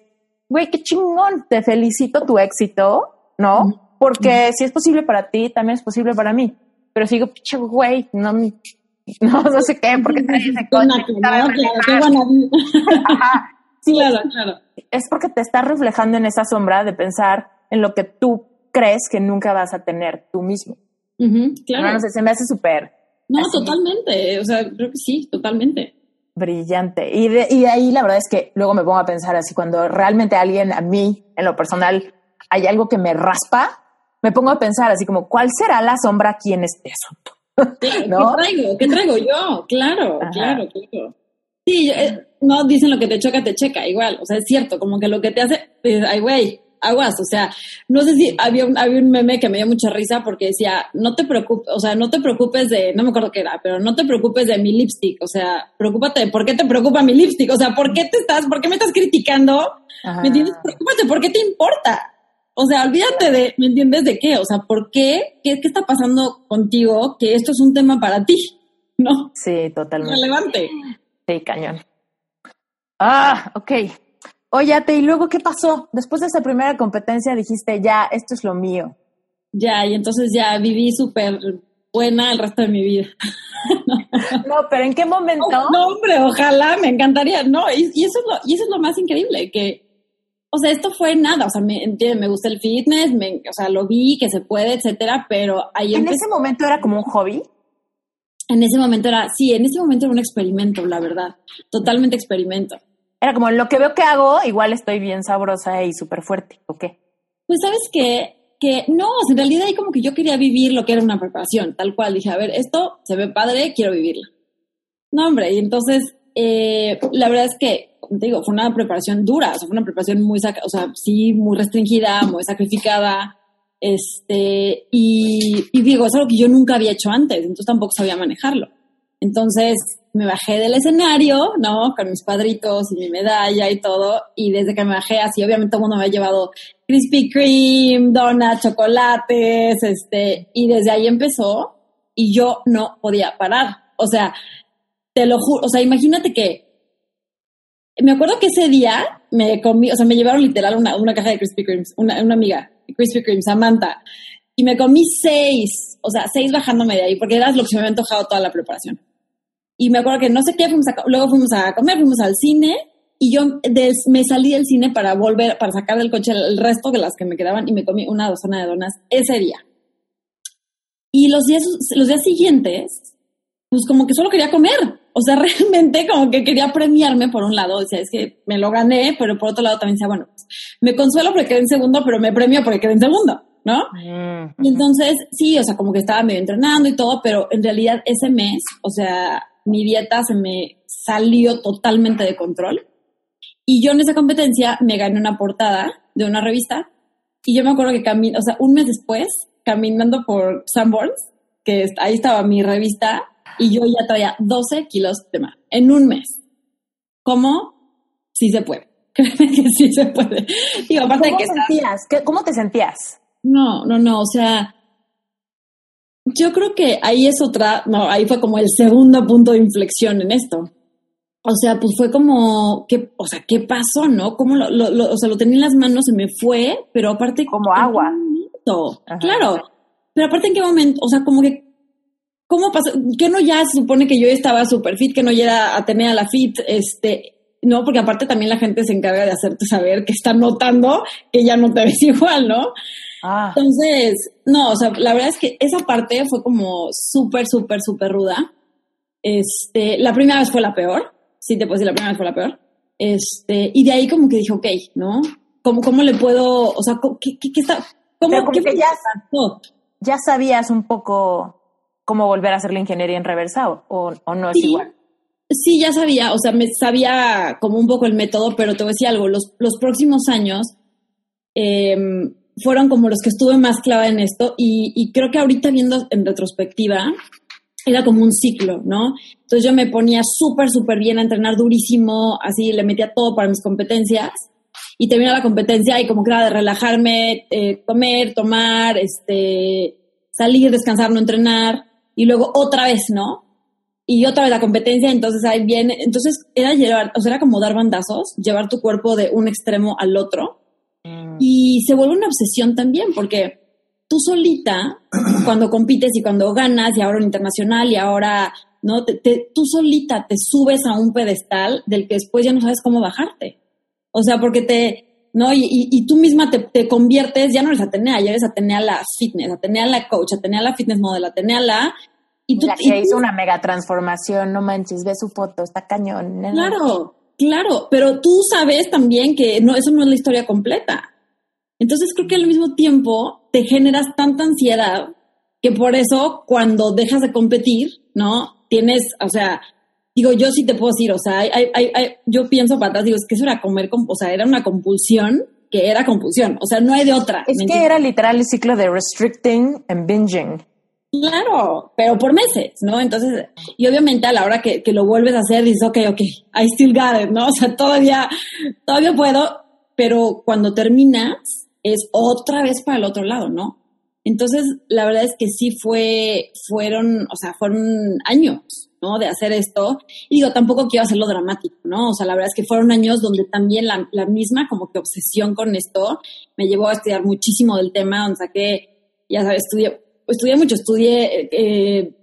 güey, qué chingón, te felicito tu éxito, ¿no? Porque si es posible para ti, también es posible para mí. Pero si digo, pinche güey, no, no, no sé qué, porque traes ese coche. Ajá. Sí, claro, claro. Es porque te estás reflejando en esa sombra de pensar en lo que tú crees que nunca vas a tener tú mismo. claro. No, sé, se me hace súper. No, totalmente. O sea, creo que sí, totalmente. Brillante. Y de, y de ahí la verdad es que luego me pongo a pensar así, cuando realmente alguien, a mí, en lo personal, hay algo que me raspa, me pongo a pensar así como, ¿cuál será la sombra aquí en este asunto? ¿No? ¿Qué traigo? ¿Qué traigo yo? Claro, claro, claro. Sí, eh, no dicen lo que te choca, te checa, igual. O sea, es cierto, como que lo que te hace, ay, güey, aguas. O sea, no sé si había un, había un meme que me dio mucha risa porque decía, no te preocupes, o sea, no te preocupes de, no me acuerdo qué era, pero no te preocupes de mi lipstick. O sea, preocúpate de por qué te preocupa mi lipstick. O sea, ¿por qué te estás, por qué me estás criticando? ¿Me entiendes? Preocúpate, ¿por qué te importa? O sea, olvídate de, ¿me entiendes de qué? O sea, ¿por qué? ¿Qué, qué está pasando contigo que esto es un tema para ti? ¿No? Sí, totalmente. Relevante. Sí, cañón. Ah, ok. Óyate, ¿y luego qué pasó? Después de esa primera competencia dijiste, ya, esto es lo mío. Ya, y entonces ya viví súper buena el resto de mi vida. no, pero ¿en qué momento? no, hombre, ojalá, me encantaría. No, y, eso es lo, y eso es lo más increíble, que, o sea, esto fue nada, o sea, me, me gusta el fitness, me, o sea, lo vi, que se puede, etcétera, pero ahí ¿En ese momento era como un hobby? En ese momento era, sí, en ese momento era un experimento, la verdad, totalmente experimento. Era como lo que veo que hago, igual estoy bien sabrosa y súper fuerte, ¿o qué? Pues sabes qué? que no, en realidad ahí como que yo quería vivir lo que era una preparación, tal cual. Dije, a ver, esto se ve padre, quiero vivirla. No, hombre, y entonces eh, la verdad es que, te digo, fue una preparación dura, o sea, fue una preparación muy, o sea, sí, muy restringida, muy sacrificada, este, y, y digo, es algo que yo nunca había hecho antes, entonces tampoco sabía manejarlo. Entonces me bajé del escenario, ¿no? Con mis padritos y mi medalla y todo. Y desde que me bajé, así obviamente todo el mundo me ha llevado Krispy Kreme, donuts, chocolates, este, y desde ahí empezó y yo no podía parar. O sea, te lo juro, o sea, imagínate que me acuerdo que ese día me comí, o sea, me llevaron literal una, una caja de Krispy Kreme, una, una amiga, Krispy Kreme, Samantha, y me comí seis, o sea, seis bajándome de ahí, porque era lo que se me había antojado toda la preparación. Y me acuerdo que no sé qué, fuimos luego fuimos a comer, fuimos al cine y yo me salí del cine para volver, para sacar del coche el, resto de las que me quedaban y me comí una docena de donas ese día. Y los días, los días siguientes, pues como que solo quería comer. O sea, realmente como que quería premiarme por un lado. Decía, es que me lo gané, pero por otro lado también decía, bueno, pues, me consuelo porque quedé en segundo, pero me premio porque quedé en segundo, ¿no? Mm, y entonces, sí, o sea, como que estaba medio entrenando y todo, pero en realidad ese mes, o sea, mi dieta se me salió totalmente de control. Y yo en esa competencia me gané una portada de una revista. Y yo me acuerdo que camino, o sea, un mes después, caminando por Sanborns, que ahí estaba mi revista, y yo ya traía 12 kilos de más en un mes. ¿Cómo? Sí se puede. Créeme que sí se puede. Digo, aparte ¿Cómo, que sentías? ¿Cómo te sentías? No, no, no. O sea, yo creo que ahí es otra, no, ahí fue como el segundo punto de inflexión en esto. O sea, pues fue como, ¿qué, o sea, ¿qué pasó, no? Como lo, lo, o sea, lo tenía en las manos, se me fue, pero aparte... Como agua. claro. Pero aparte, ¿en qué momento? O sea, como que, ¿cómo pasó? Que no ya se supone que yo estaba súper fit, que no ya era a la fit, este, no, porque aparte también la gente se encarga de hacerte saber que está notando que ya no te ves igual, ¿no? Ah. Entonces, no, o sea, la verdad es que esa parte fue como súper, súper, súper ruda. Este, la primera vez fue la peor, sí te puedo decir, la primera vez fue la peor. Este, y de ahí como que dije, ok, ¿no? ¿Cómo, cómo le puedo, o sea, qué, qué, qué está, cómo, qué ya, ya sabías un poco cómo volver a hacer la ingeniería en reversa o, o no es igual? Sí, ya sabía, o sea, me sabía como un poco el método, pero te voy a decir algo, los, los próximos años, eh, fueron como los que estuve más clavada en esto y, creo que ahorita viendo en retrospectiva era como un ciclo, ¿no? Entonces yo me ponía súper, súper bien a entrenar durísimo, así le metía todo para mis competencias y terminaba la competencia y como que era de relajarme, eh, comer, tomar, este, salir, descansar, no entrenar y luego otra vez, ¿no? y otra vez la competencia, entonces ahí viene, entonces era llevar, o sea, era como dar bandazos, llevar tu cuerpo de un extremo al otro. Y se vuelve una obsesión también, porque tú solita, cuando compites y cuando ganas, y ahora en internacional, y ahora, ¿no? Te, te- tú solita te subes a un pedestal del que después ya no sabes cómo bajarte. O sea, porque te, ¿no? Y, y, y tú misma te, te conviertes, ya no eres Atenea, ya eres Atenea la fitness, Atenea la coach, Atenea la fitness model, Atenea la... Y tú, La y tú- hizo una mega transformación, no manches, ve su foto, está cañón. Claro, claro, pero tú sabes también que no, eso no es la historia completa. Entonces creo que al mismo tiempo te generas tanta ansiedad que por eso cuando dejas de competir, ¿no? Tienes, o sea, digo, yo sí te puedo decir, o sea, hay, hay, hay- yo pienso para atrás, digo, es que eso era comer, com- o sea, era una compulsión que era compulsión, o sea, no hay de otra. Es ¿me que entiendes? era literal el ciclo de restricting and binging. Claro, pero por meses, ¿no? Entonces, y obviamente a la hora que, que lo vuelves a hacer, dices, ok, ok, I still got it, ¿no? O sea, todavía, todavía puedo, pero cuando terminas, es otra vez para el otro lado, ¿no? Entonces, la verdad es que sí fue, fueron, o sea, fueron años, ¿no? De hacer esto. Y digo, tampoco quiero hacerlo dramático, ¿no? O sea, la verdad es que fueron años donde también la, la misma como que obsesión con esto me llevó a estudiar muchísimo del tema, donde saqué, ya sabes, estudié, estudié mucho, estudié eh,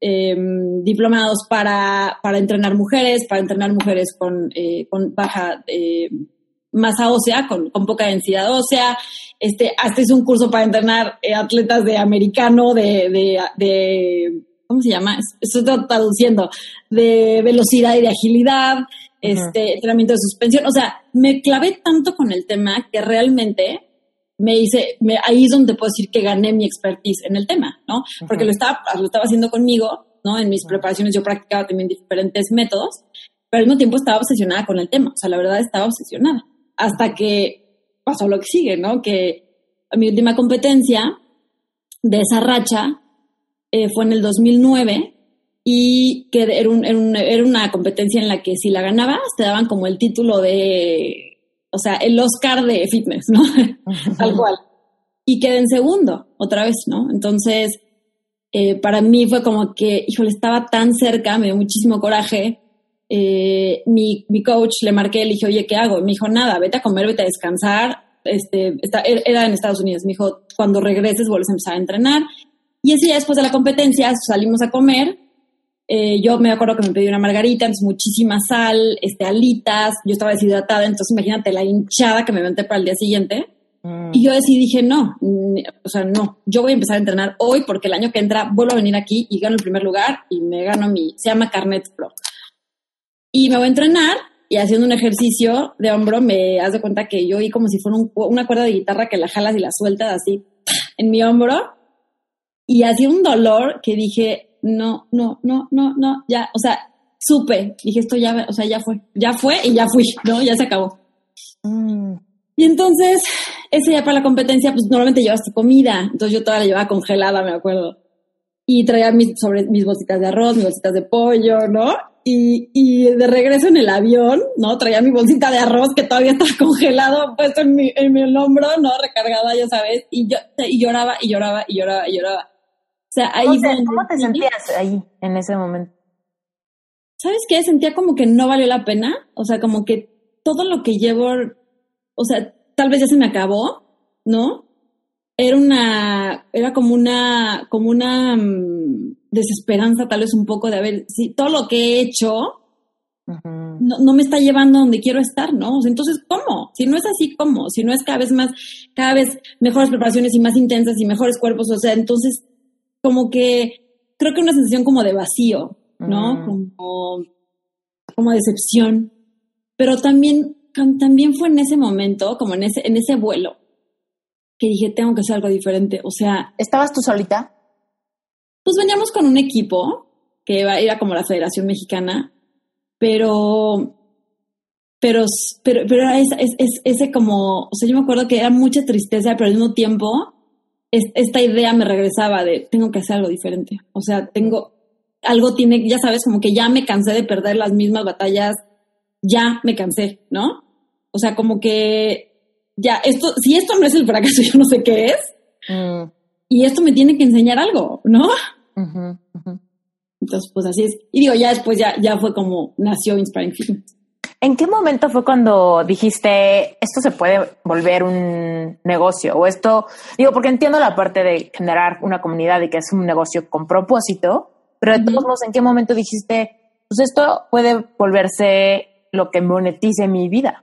eh, diplomados para, para entrenar mujeres, para entrenar mujeres con, eh, con baja eh, masa ósea, con, con poca densidad ósea. Este, hasta hice un curso para entrenar eh, atletas de americano, de, de, de ¿cómo se llama? Estoy traduciendo, de velocidad y de agilidad, este, entrenamiento de suspensión. O sea, me clavé tanto con el tema que realmente me hice, me, ahí es donde puedo decir que gané mi expertise en el tema, ¿no? Porque lo estaba, lo estaba haciendo conmigo, ¿no? En mis preparaciones yo practicaba también diferentes métodos, pero al mismo tiempo estaba obsesionada con el tema, o sea, la verdad estaba obsesionada. Hasta que pasó lo que sigue, ¿no? Que mi última competencia de esa racha eh, fue en el 2009 y que era, un, era, un, era una competencia en la que si la ganabas te daban como el título de, o sea, el Oscar de fitness, ¿no? Tal cual. Y quedé en segundo, otra vez, ¿no? Entonces, eh, para mí fue como que, híjole, estaba tan cerca, me dio muchísimo coraje. Eh, mi, mi coach le marqué, le dije, oye, ¿qué hago? Y me dijo, nada, vete a comer, vete a descansar. Este, está, era en Estados Unidos. Me dijo, cuando regreses vuelves a empezar a entrenar. Y ese día después de la competencia salimos a comer. Eh, yo me acuerdo que me pedí una margarita, entonces muchísima sal, este, alitas. Yo estaba deshidratada, entonces imagínate la hinchada que me aventé para el día siguiente. Mm. Y yo decidí, dije, no, o sea, no, yo voy a empezar a entrenar hoy porque el año que entra vuelvo a venir aquí y gano el primer lugar y me gano mi, se llama Carnet Pro. Y me voy a entrenar y haciendo un ejercicio de hombro me haz de cuenta que yo oí como si fuera un- una cuerda de guitarra que la jalas y la sueltas así en mi hombro y hacía un dolor que dije, no, no, no, no, no, ya, o sea, supe, dije, esto ya, o sea, ya fue, ya fue y ya fui, ¿no? Ya se acabó. Mm. Y entonces, ese día para la competencia, pues normalmente llevas tu comida. Entonces yo toda la llevaba congelada, me acuerdo. Y traía mis, sobre, mis bolsitas de arroz, mis bolsitas de pollo, ¿no? Y, y de regreso en el avión, ¿no? Traía mi bolsita de arroz que todavía estaba congelado, puesto en mi, en mi hombro, ¿no? Recargada, ya sabes. Y yo, y lloraba, y lloraba, y lloraba, y lloraba. O sea, ahí ¿Cómo, te, cómo te sentías ahí, en ese momento? ¿sabes qué? Sentía como que no valió la pena. O sea, como que todo lo que llevo, o sea, tal vez ya se me acabó, ¿no? Era una, era como una, como una mm, desesperanza, tal vez un poco de haber, sí, todo lo que he hecho no, no me está llevando a donde quiero estar, ¿no? Entonces, ¿cómo? Si no es así, ¿cómo? Si no es cada vez más, cada vez mejores preparaciones y más intensas y mejores cuerpos, o sea, entonces, como que creo que una sensación como de vacío, ¿no? Como, como decepción. Pero también, tam- también fue en ese momento, como en ese, en ese vuelo, que dije, tengo que hacer algo diferente. O sea, ¿Estabas tú solita? pues veníamos con un equipo que iba- era como la Federación Mexicana, pero pero pero, pero era esa- es, es- ese como, o sea, yo me acuerdo que era mucha tristeza, pero al mismo tiempo es- esta idea me regresaba de tengo que hacer algo diferente. O sea, tengo algo tiene, ya sabes, como que ya me cansé de perder las mismas batallas, ya me cansé, ¿no? O sea, como que ya esto si esto no es el fracaso, yo no sé qué es Mm. y esto me tiene que enseñar algo, ¿no? Entonces, pues así es. Y digo, ya después ya, ya fue como nació Inspiring Fitness. ¿En qué momento fue cuando dijiste esto se puede volver un negocio o esto? Digo, porque entiendo la parte de generar una comunidad y que es un negocio con propósito, pero de todos modos, ¿en qué momento dijiste, pues esto puede volverse lo que monetice mi vida?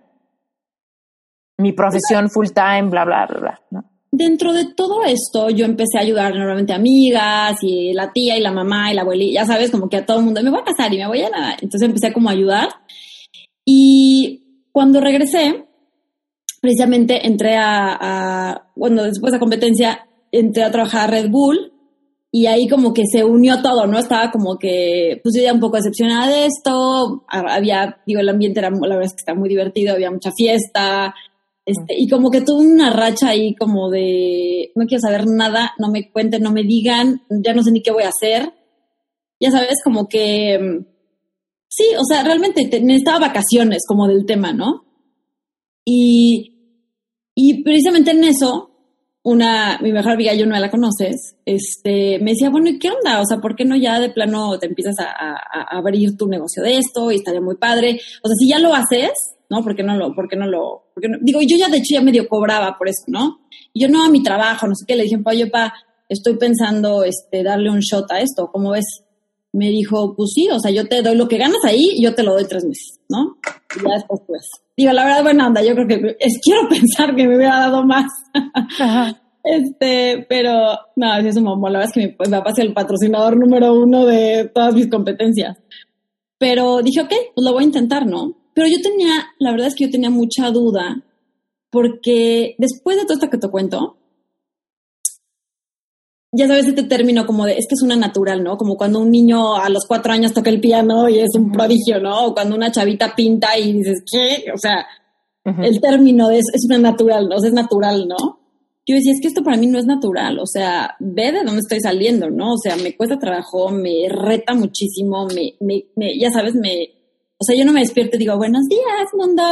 Mi profesión full time, bla, bla, bla. Dentro de todo esto, yo empecé a ayudar normalmente a amigas y la tía y la mamá y la abuelita, ya sabes, como que a todo el mundo, me voy a casar y me voy a nada. Entonces empecé como a ayudar y cuando regresé, precisamente entré a, bueno, después de la competencia, entré a trabajar a Red Bull y ahí como que se unió todo, ¿no? Estaba como que, pues yo ya un poco decepcionada de esto, había, digo, el ambiente era, la verdad es que está muy divertido, había mucha fiesta, este, y como que tuve una racha ahí como de, no quiero saber nada, no me cuenten, no me digan, ya no sé ni qué voy a hacer. Ya sabes, como que Sí, o sea, realmente necesitaba vacaciones como del tema, ¿no? Y, y precisamente en eso, una, mi mejor amiga, yo no la conoces, este, me decía, bueno, ¿y qué onda? O sea, ¿por qué no ya de plano te empiezas a, a, abrir tu negocio de esto y estaría muy padre? O sea, si ya lo haces, ¿no? ¿Por qué no lo, por qué no lo, por qué no? digo, yo ya de hecho ya medio cobraba por eso, ¿no? Y yo no a mi trabajo, no sé qué, le dije, oye, pa, estoy pensando, este, darle un shot a esto, ¿cómo ves? me dijo, pues sí, o sea, yo te doy lo que ganas ahí, yo te lo doy tres meses, ¿no? Y ya después, pues. Digo, la verdad, buena onda, yo creo que es, quiero pensar que me hubiera dado más. Este, pero no, es un mamón, la verdad es que mi, pues, papá es el patrocinador número uno de todas mis competencias. Pero dije, ok, pues lo voy a intentar, ¿no? Pero yo tenía, la verdad es que yo tenía mucha duda, porque después de todo esto que te cuento, ya sabes este término como de, es que es una natural, ¿no? Como cuando un niño a los cuatro años toca el piano y es un prodigio, ¿no? O cuando una chavita pinta y dices, ¿qué? O sea, el término es, es una natural, ¿no? O sea, es natural, ¿no? Yo decía, es que esto para mí no es natural, o sea, ve de dónde estoy saliendo, ¿no? O sea, me cuesta trabajo, me reta muchísimo, me, me, me ya sabes, me, o sea, yo no me despierto y digo, buenos días, mundo,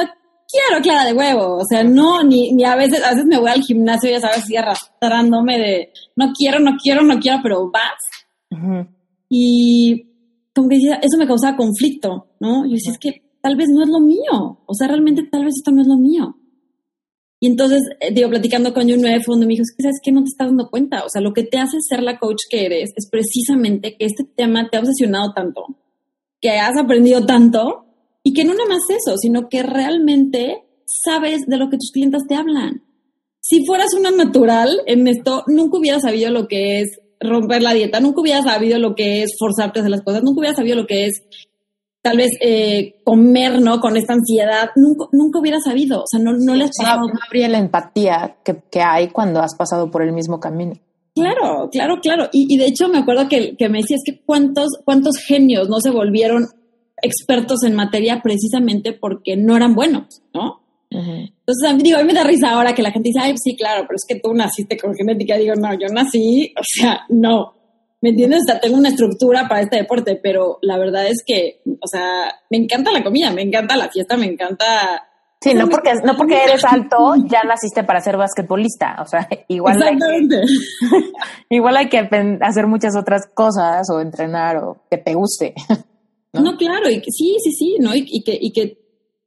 quiero clara de huevo, o sea, no, ni, ni a veces, a veces me voy al gimnasio, ya sabes, así arrastrándome de, no quiero, no quiero, no quiero, pero vas. Y como que eso me causaba conflicto, ¿no? Yo decía, es que tal vez no es lo mío, o sea, realmente tal vez esto no es lo mío. Y entonces, eh, digo, platicando con un nuevo fondo, me dijo, es que sabes que no te estás dando cuenta, o sea, lo que te hace ser la coach que eres es precisamente que este tema te ha obsesionado tanto, que has aprendido tanto, y que no nada más eso, sino que realmente sabes de lo que tus clientes te hablan. Si fueras una natural en esto, nunca hubieras sabido lo que es romper la dieta, nunca hubieras sabido lo que es forzarte a hacer las cosas, nunca hubieras sabido lo que es tal vez eh, comer, ¿no? Con esta ansiedad, nunca, nunca hubieras sabido, o sea, no, no le has pasado. No, habría la empatía que, que, hay cuando has pasado por el mismo camino. Claro, claro, claro. Y, y de hecho me acuerdo que, que me decías que cuántos, cuántos genios no se volvieron expertos en materia precisamente porque no eran buenos, ¿no? Entonces, a mí, digo, a mí me da risa ahora que la gente dice, ay, sí, claro, pero es que tú naciste con genética. Digo, no, yo nací, o sea, no. ¿Me entiendes? O sea, tengo una estructura para este deporte, pero la verdad es que, o sea, me encanta la comida, me encanta la fiesta, me encanta Sí, no porque, no porque eres alto, ya naciste para ser basquetbolista. O sea, igual hay, que, igual hay que hacer muchas otras cosas o entrenar o que te guste. ¿no? claro, y que, sí, sí, sí, ¿no? Y, que, y que,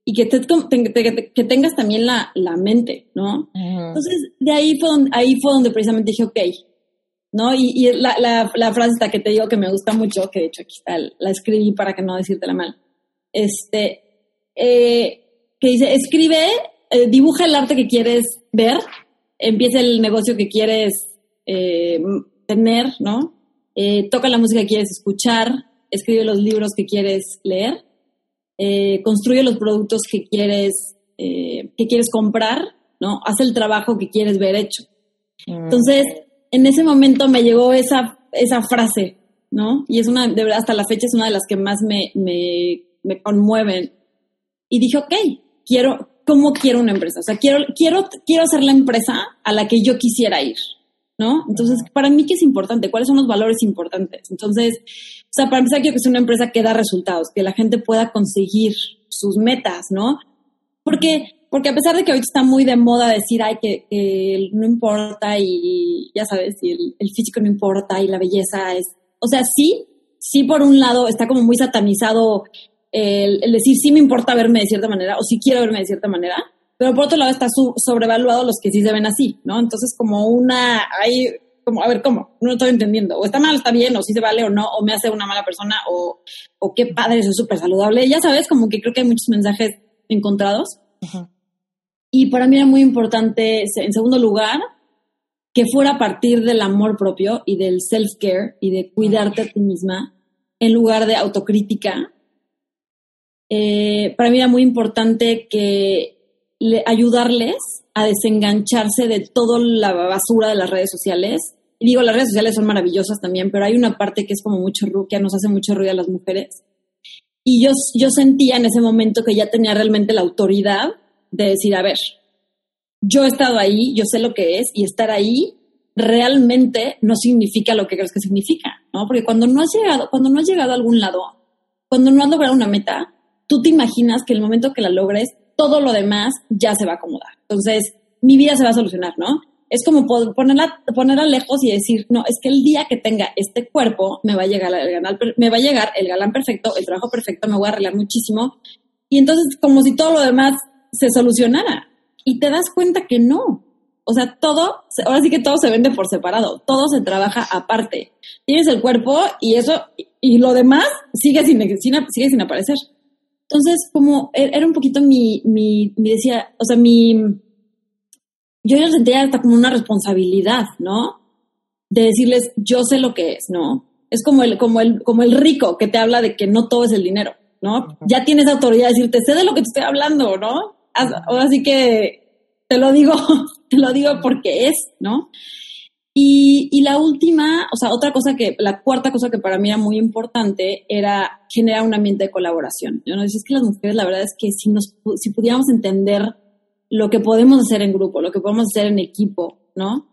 y que, te, que tengas también la, la mente, ¿no? Entonces, de ahí fue, donde, ahí fue donde precisamente dije, ok, ¿no? Y, y la, la, la, frase esta que te digo que me gusta mucho, que de hecho aquí está, la escribí para que no decírtela mal, este, eh, que dice, escribe, eh, dibuja el arte que quieres ver, empieza el negocio que quieres eh, tener, ¿no? toca la música que quieres escuchar, escribe los libros que quieres leer, eh, construye los productos que quieres, eh, que quieres comprar, ¿no? Haz el trabajo que quieres ver hecho. Mm. Entonces, en ese momento me llegó esa, esa frase, ¿no? Y es una, de verdad, hasta la fecha es una de las que más me, me, me conmueven. Y dije, ok, quiero, ¿cómo quiero una empresa? O sea, quiero, quiero, quiero ser la empresa a la que yo quisiera ir, ¿no? Entonces, para mí, ¿qué es importante? ¿Cuáles son los valores importantes? Entonces, o sea, para empezar, quiero que sea una empresa que da resultados, que la gente pueda conseguir sus metas, ¿no? Porque, porque a pesar de que ahorita está muy de moda decir, ay, que, no importa y ya sabes, y el, físico no importa y la belleza es, o sea, sí, sí por un lado está como muy satanizado el, decir sí me importa verme de cierta manera o sí quiero verme de cierta manera, pero por otro lado está sobrevaluado los que sí se ven así, ¿no? Entonces como una, hay como, a ver, ¿cómo? No lo estoy entendiendo. O está mal, está bien, o sí se vale o no, o me hace una mala persona, o, o qué padre, eso es súper saludable. Ya sabes, como que creo que hay muchos mensajes encontrados. Y para mí era muy importante, en segundo lugar, que fuera a partir del amor propio y del self-care y de cuidarte a ti misma en lugar de autocrítica. Eh, para mí era muy importante que le, ayudarles a desengancharse de toda la basura de las redes sociales. Y digo, las redes sociales son maravillosas también, pero hay una parte que es como mucho que nos hace mucho ruido a las mujeres. Y yo, yo sentía en ese momento que ya tenía realmente la autoridad de decir, a ver, yo he estado ahí, yo sé lo que es, y estar ahí realmente no significa lo que crees que significa, ¿no? Porque cuando no has llegado, cuando no has llegado a algún lado, cuando no has logrado una meta, tú te imaginas que el momento que la logres, todo lo demás ya se va a acomodar. Entonces, mi vida se va a solucionar, ¿no? Es como ponerla, ponerla lejos y decir, no, es que el día que tenga este cuerpo me va a llegar el galán, me va a llegar el galán perfecto, el trabajo perfecto, me voy a arreglar muchísimo. Y entonces, como si todo lo demás se solucionara. Y te das cuenta que no. O sea, todo, ahora sí que todo se vende por separado, todo se trabaja aparte. Tienes el cuerpo y eso, y, lo demás sigue sin, sigue sin aparecer. Entonces, como e, era un poquito mi, mi, decía, o sea, mi, yo ya sentía hasta como una responsabilidad, ¿no? De decirles, yo sé lo que es, ¿no? Es como el, como el, como el rico que te habla de que no todo es el dinero, ¿no? Ya tienes autoridad de decirte, sé de lo que te estoy hablando, ¿no? Así que te lo digo, te lo digo porque es, ¿no? Y, la última, o sea, otra cosa que, la cuarta cosa que para mí era muy importante era generar un ambiente de colaboración. Yo no decía, es que las mujeres, la verdad es que si, nos, si pudiéramos entender lo que podemos hacer en grupo, lo que podemos hacer en equipo, ¿no?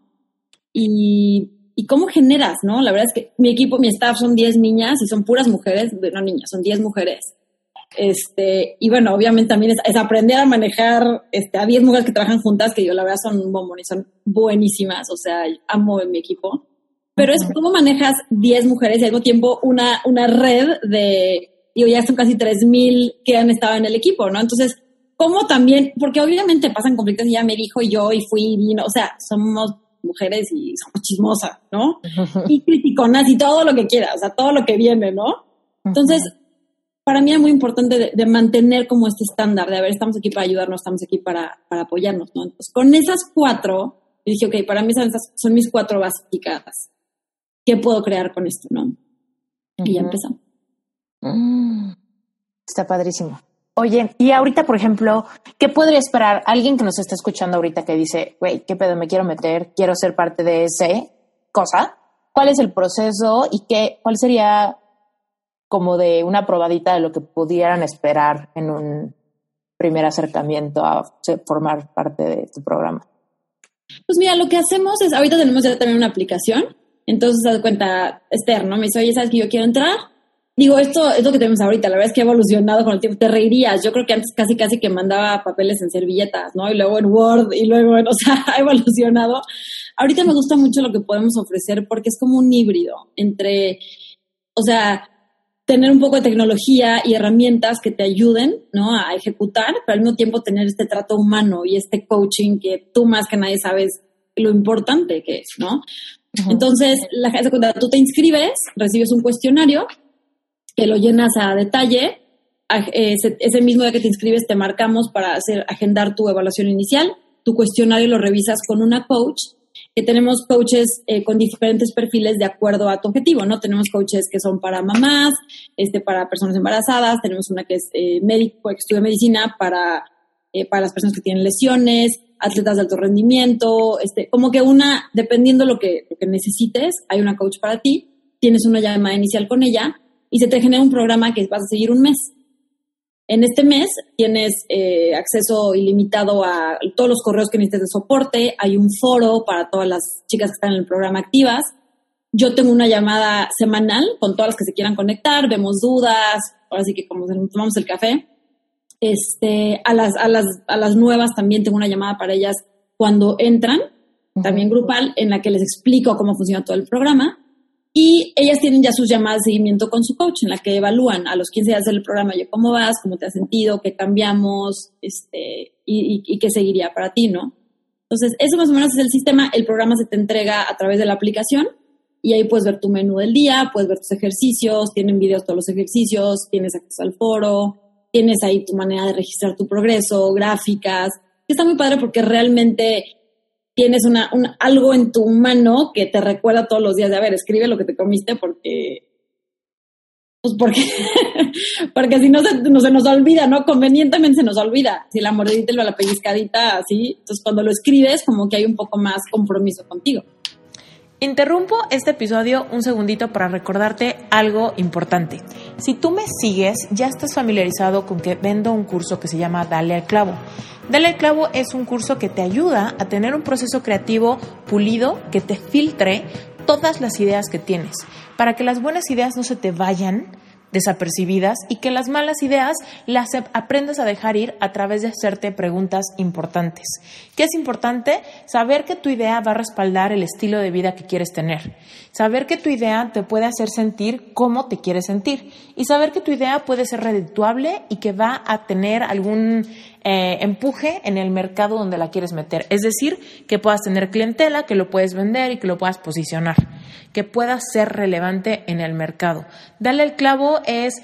Y, y cómo generas, ¿no? La verdad es que mi equipo, mi staff son 10 niñas y son puras mujeres, no niñas, son 10 mujeres. Este, y bueno, obviamente también es, aprender a manejar este, a 10 mujeres que trabajan juntas, que yo la verdad son bombones, son buenísimas, o sea, amo en mi equipo. Pero es cómo manejas 10 mujeres y al mismo tiempo una, una red de, digo, ya son casi 3.000 que han estado en el equipo, ¿no? Entonces, ¿cómo también? Porque obviamente pasan conflictos y ya me dijo yo y fui y vino, o sea, somos mujeres y somos chismosas, ¿no? Y criticonas y todo lo que quieras, o sea, todo lo que viene, ¿no? Entonces, para mí es muy importante de, mantener como este estándar de, a ver, estamos aquí para ayudarnos, estamos aquí para, para apoyarnos, ¿no? Entonces, con esas cuatro, dije, ok, para mí son, son mis cuatro básicas. ¿Qué puedo crear con esto, no? Y ya empezamos. Mm. está padrísimo. Oye, y ahorita, por ejemplo, ¿qué podría esperar alguien que nos está escuchando ahorita que dice, güey, qué pedo, me quiero meter, quiero ser parte de ese cosa? ¿Cuál es el proceso y qué, cuál sería como de una probadita de lo que pudieran esperar en un primer acercamiento a formar parte de tu programa? Pues mira, lo que hacemos es, ahorita tenemos ya también una aplicación, entonces das cuenta, Esther, ¿no? Me dice, oye, ¿sabes que yo quiero entrar? Digo, esto es lo que tenemos ahorita, la verdad es que ha evolucionado con el tiempo, te reirías, yo creo que antes casi casi que mandaba papeles en servilletas, ¿no? Y luego en Word, y luego, en, o sea, ha evolucionado. Ahorita me gusta mucho lo que podemos ofrecer porque es como un híbrido entre, o sea, tener un poco de tecnología y herramientas que te ayuden ¿no? a ejecutar, pero al mismo tiempo tener este trato humano y este coaching que tú más que nadie sabes lo importante que es, ¿no? Entonces, la gente cuando tú te inscribes, recibes un cuestionario que lo llenas a detalle. Ese, ese mismo día que te inscribes te marcamos para hacer agendar tu evaluación inicial. Tu cuestionario lo revisas con una coach que tenemos coaches eh, con diferentes perfiles de acuerdo a tu objetivo, ¿no? Tenemos coaches que son para mamás, este, para personas embarazadas, tenemos una que es eh, médico, que estudia medicina para, eh, para las personas que tienen lesiones, atletas de alto rendimiento, este, como que una, dependiendo lo que, lo que necesites, hay una coach para ti, tienes una llamada inicial con ella y se te genera un programa que vas a seguir un mes. En este mes tienes eh, acceso ilimitado a todos los correos que necesites de soporte, hay un foro para todas las chicas que están en el programa activas. Yo tengo una llamada semanal con todas las que se quieran conectar, vemos dudas, ahora sí que como tomamos el café. Este, a las, a las, a las nuevas también tengo una llamada para ellas cuando entran, también grupal, en la que les explico cómo funciona todo el programa. Y ellas tienen ya sus llamadas de seguimiento con su coach, en la que evalúan a los 15 días del programa, yo cómo vas, cómo te has sentido, qué cambiamos, este, y, y, qué seguiría para ti, ¿no? Entonces, eso más o menos es el sistema. El programa se te entrega a través de la aplicación y ahí puedes ver tu menú del día, puedes ver tus ejercicios, tienen videos todos los ejercicios, tienes acceso al foro, tienes ahí tu manera de registrar tu progreso, gráficas. Está muy padre porque realmente tienes una, algo en tu mano que te recuerda todos los días de, a ver, escribe lo que te comiste porque... Pues porque, porque si no se, no se nos olvida, ¿no? Convenientemente se nos olvida. Si la mordidita y la pellizcadita, así. Entonces, cuando lo escribes, como que hay un poco más compromiso contigo. Interrumpo este episodio un segundito para recordarte algo importante. Si tú me sigues, ya estás familiarizado con que vendo un curso que se llama Dale al clavo. Dale al clavo es un curso que te ayuda a tener un proceso creativo pulido que te filtre todas las ideas que tienes, para que las buenas ideas no se te vayan desapercibidas y que las malas ideas las aprendas a dejar ir a través de hacerte preguntas importantes. ¿Qué es importante? Saber que tu idea va a respaldar el estilo de vida que quieres tener. Saber que tu idea te puede hacer sentir cómo te quieres sentir. Y saber que tu idea puede ser redituable y que va a tener algún eh, empuje en el mercado donde la quieres meter. Es decir, que puedas tener clientela, que lo puedes vender y que lo puedas posicionar, que puedas ser relevante en el mercado. Dale el clavo es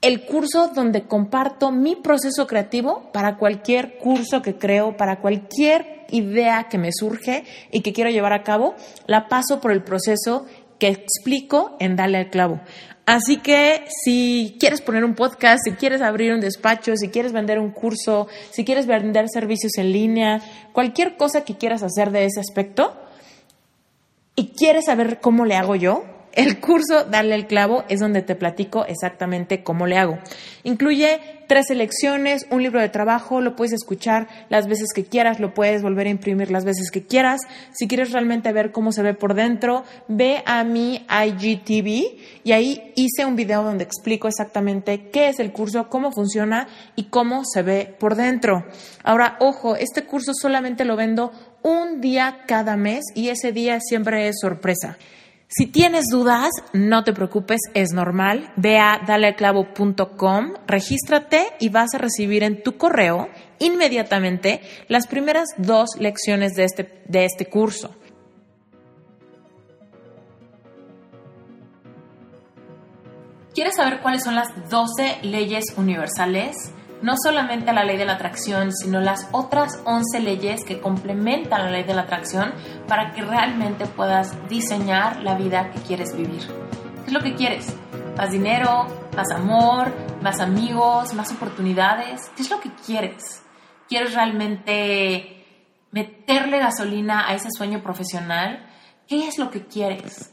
el curso donde comparto mi proceso creativo para cualquier curso que creo, para cualquier idea que me surge y que quiero llevar a cabo, la paso por el proceso que explico en Dale al clavo. Así que si quieres poner un podcast, si quieres abrir un despacho, si quieres vender un curso, si quieres vender servicios en línea, cualquier cosa que quieras hacer de ese aspecto y quieres saber cómo le hago yo, el curso Darle el clavo es donde te platico exactamente cómo le hago. Incluye tres selecciones, un libro de trabajo, lo puedes escuchar las veces que quieras, lo puedes volver a imprimir las veces que quieras. Si quieres realmente ver cómo se ve por dentro, ve a mi IGTV y ahí hice un video donde explico exactamente qué es el curso, cómo funciona y cómo se ve por dentro. Ahora, ojo, este curso solamente lo vendo un día cada mes y ese día siempre es sorpresa. Si tienes dudas, no te preocupes, es normal. Ve a daleaclavo.com, regístrate y vas a recibir en tu correo inmediatamente las primeras dos lecciones de este, de este curso. ¿Quieres saber cuáles son las 12 leyes universales? No solamente la ley de la atracción, sino las otras 11 leyes que complementan la ley de la atracción para que realmente puedas diseñar la vida que quieres vivir. ¿Qué es lo que quieres? ¿Más dinero? ¿Más amor? ¿Más amigos? ¿Más oportunidades? ¿Qué es lo que quieres? ¿Quieres realmente meterle gasolina a ese sueño profesional? ¿Qué es lo que quieres?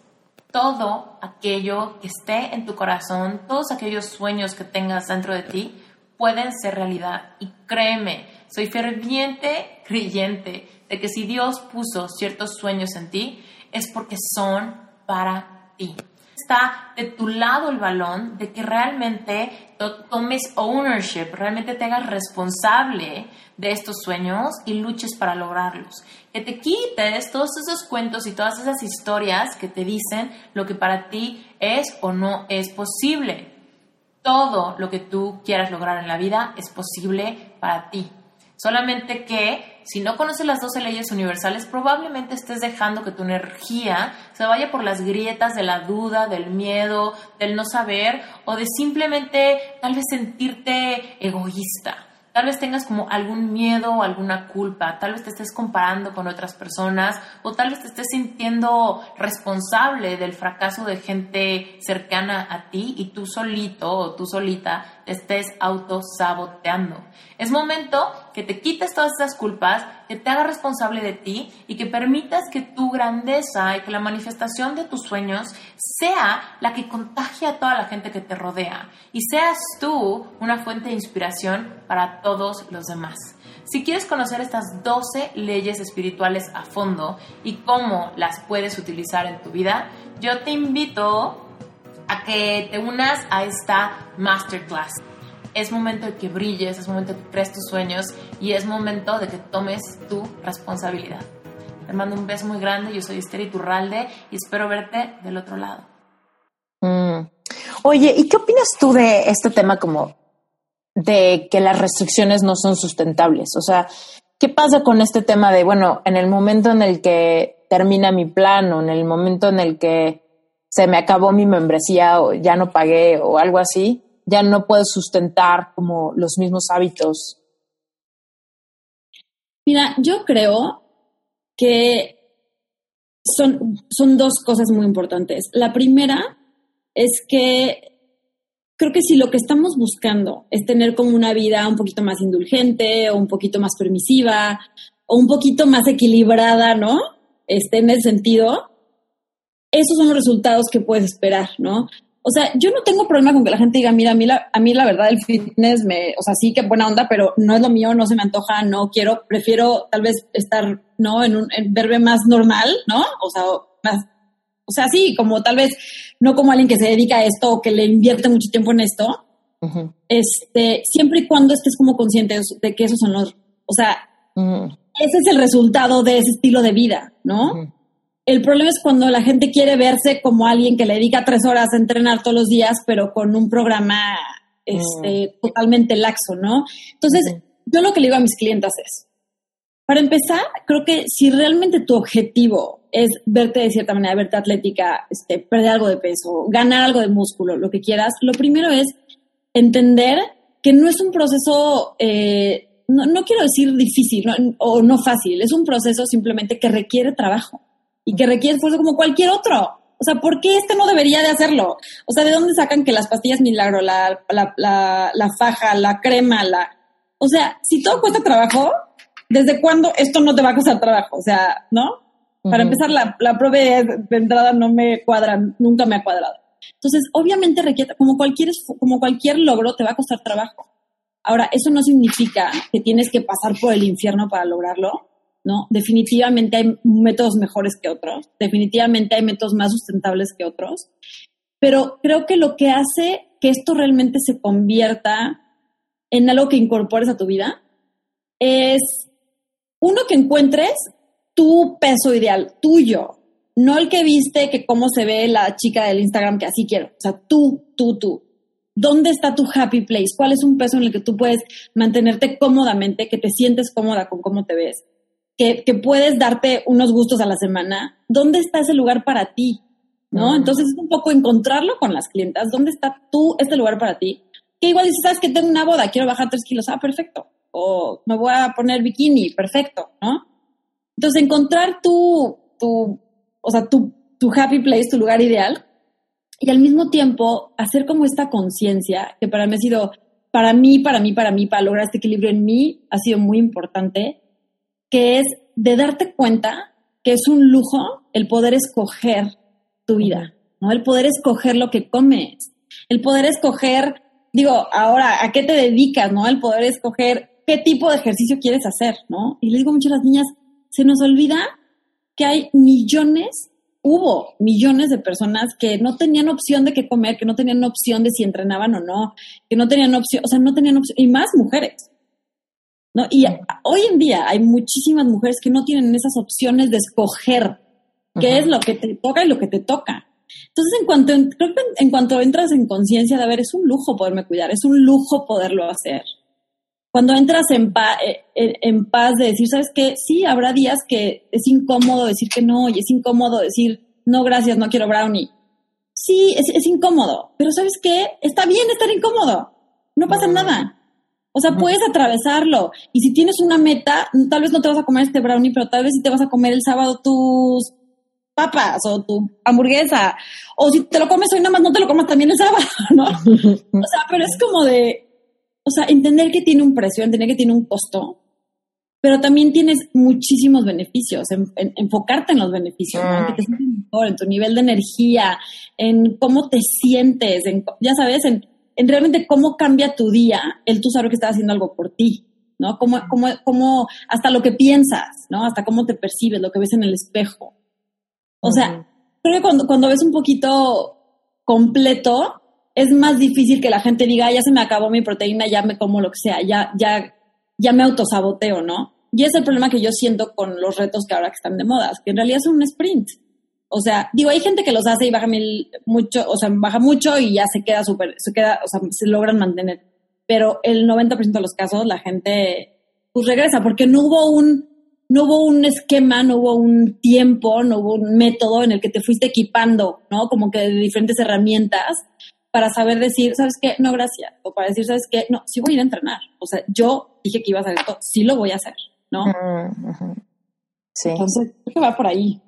Todo aquello que esté en tu corazón, todos aquellos sueños que tengas dentro de ti, pueden ser realidad. Y créeme, soy ferviente creyente de que si Dios puso ciertos sueños en ti, es porque son para ti. Está de tu lado el balón de que realmente tomes ownership, realmente te hagas responsable de estos sueños y luches para lograrlos. Que te quites todos esos cuentos y todas esas historias que te dicen lo que para ti es o no es posible todo lo que tú quieras lograr en la vida es posible para ti. Solamente que si no conoces las 12 leyes universales, probablemente estés dejando que tu energía se vaya por las grietas de la duda, del miedo, del no saber o de simplemente tal vez sentirte egoísta. Tal vez tengas como algún miedo o alguna culpa, tal vez te estés comparando con otras personas o tal vez te estés sintiendo responsable del fracaso de gente cercana a ti y tú solito o tú solita te estés autosaboteando. Es momento que te quites todas esas culpas, que te hagas responsable de ti y que permitas que tu grandeza y que la manifestación de tus sueños sea la que contagie a toda la gente que te rodea y seas tú una fuente de inspiración para todos los demás. Si quieres conocer estas 12 leyes espirituales a fondo y cómo las puedes utilizar en tu vida, yo te invito a que te unas a esta masterclass es momento de que brilles, es momento de que crees tus sueños y es momento de que tomes tu responsabilidad. Te mando un beso muy grande. Yo soy Esther Iturralde y espero verte del otro lado. Mm. Oye, ¿y qué opinas tú de este tema como de que las restricciones no son sustentables? O sea, ¿qué pasa con este tema de, bueno, en el momento en el que termina mi plan o en el momento en el que se me acabó mi membresía o ya no pagué o algo así, ya no puedo sustentar como los mismos hábitos? Mira, yo creo que son, son dos cosas muy importantes. La primera es que creo que si lo que estamos buscando es tener como una vida un poquito más indulgente o un poquito más permisiva o un poquito más equilibrada, ¿no? Este, en ese sentido, esos son los resultados que puedes esperar, ¿no? O sea, yo no tengo problema con que la gente diga, mira, a mí la, a mí la verdad el fitness me, o sea, sí que buena onda, pero no es lo mío, no se me antoja, no quiero, prefiero tal vez estar, ¿no? En un en verme más normal, ¿no? O sea, más, o sea, sí, como tal vez no como alguien que se dedica a esto o que le invierte mucho tiempo en esto, este, siempre y cuando estés como consciente de que esos son los, o sea, ese es el resultado de ese estilo de vida, ¿no? El problema es cuando la gente quiere verse como alguien que le dedica tres horas a entrenar todos los días, pero con un programa este, totalmente laxo, ¿no? Entonces, yo lo que le digo a mis clientes es, para empezar, creo que si realmente tu objetivo es verte de cierta manera, verte atlética, este, perder algo de peso, ganar algo de músculo, lo que quieras, lo primero es entender que no es un proceso, eh, no, no, quiero decir difícil o no fácil, es un proceso simplemente que requiere trabajo y que requiere esfuerzo como cualquier otro. O sea, ¿por qué este no debería de hacerlo? O sea, ¿de dónde sacan que las pastillas milagro, la, la, la, la faja, la crema, la... O sea, si todo cuesta trabajo, ¿desde cuándo esto no te va a costar trabajo? O sea, ¿no? Para empezar, la, la prueba de, entrada no me cuadra, nunca me ha cuadrado. Entonces, obviamente requiere, como cualquier, como cualquier logro, te va a costar trabajo. Ahora, eso no significa que tienes que pasar por el infierno para lograrlo. ¿No? Definitivamente hay métodos mejores que otros, definitivamente hay métodos más sustentables que otros, pero creo que lo que hace que esto realmente se convierta en algo que incorpores a tu vida es, uno, que encuentres tu peso ideal, tuyo, no el que viste que cómo se ve la chica del Instagram que así quiero, o sea, tú, tú, tú. ¿Dónde está tu happy place? ¿Cuál es un peso en el que tú puedes mantenerte cómodamente, que te sientes cómoda con cómo te ves? Que, puedes darte unos gustos a la semana, ¿dónde está ese lugar para ti? ¿No? Entonces es un poco encontrarlo con las clientas, ¿dónde está tú, este lugar para ti? Que igual dices, sabes que tengo una boda, quiero bajar tres kilos, ah, perfecto. O me voy a poner bikini, perfecto, ¿no? Entonces encontrar tu, tu o sea, tu, tu happy place, tu lugar ideal, y al mismo tiempo hacer como esta conciencia, que para mí ha sido, para mí, para mí, para mí, para lograr este equilibrio en mí, ha sido muy importante, que es de darte cuenta que es un lujo el poder escoger tu vida, ¿no? El poder escoger lo que comes, el poder escoger, digo, ahora, ¿a qué te dedicas, no? El poder escoger qué tipo de ejercicio quieres hacer, ¿no? Y le digo mucho a las niñas, se nos olvida que hay millones, hubo millones de personas que no tenían opción de qué comer, que no tenían opción de si entrenaban o no, que no tenían opción, o sea, no tenían opción, y más mujeres, ¿no? Y hoy en día hay muchísimas mujeres que no tienen esas opciones de escoger qué es lo que te toca y lo que te toca. Entonces, en cuanto, creo que en, cuanto entras en conciencia de, a ver, es un lujo poderme cuidar, es un lujo poderlo hacer. Cuando entras en, eh, en, paz de decir, ¿sabes qué? Sí, habrá días que es incómodo decir que no y es incómodo decir, no, gracias, no quiero brownie. Sí, es, es incómodo, pero ¿sabes qué? Está bien estar incómodo, no pasa nada. O sea, puedes atravesarlo. Y si tienes una meta, tal vez no te vas a comer este brownie, pero tal vez sí te vas a comer el sábado tus papas o tu hamburguesa. O si te lo comes hoy, nada más no te lo comas también el sábado, ¿no? o sea, pero es como de, o sea, entender que tiene un precio, entender que tiene un costo, pero también tienes muchísimos beneficios, enfocarte en los beneficios, ¿no? que te sientes mejor, en tu nivel de energía, en cómo te sientes, en, ya sabes, en en realmente cómo cambia tu día el tú saber que estás haciendo algo por ti, ¿no? Cómo, cómo, cómo, hasta lo que piensas, ¿no? Hasta cómo te percibes, lo que ves en el espejo. O sea, creo que cuando, cuando ves un poquito completo, es más difícil que la gente diga, ya se me acabó mi proteína, ya me como lo que sea, ya, ya, ya me autosaboteo, ¿no? Y es el problema que yo siento con los retos que ahora que están de moda, que en realidad son un sprint. O sea, digo, hay gente que los hace y baja mil, mucho, o sea, baja mucho y ya se queda súper, se queda, o sea, se logran mantener. Pero el 90% de los casos la gente, pues regresa, porque no hubo un, no hubo un esquema, no hubo un tiempo, no hubo un método en el que te fuiste equipando, ¿no? Como que de diferentes herramientas para saber decir, ¿sabes qué? No, gracias. O para decir, ¿sabes qué? No, sí voy a ir a entrenar. O sea, yo dije que iba a hacer esto, sí lo voy a hacer, ¿no? Sí. Entonces, creo que va por ahí.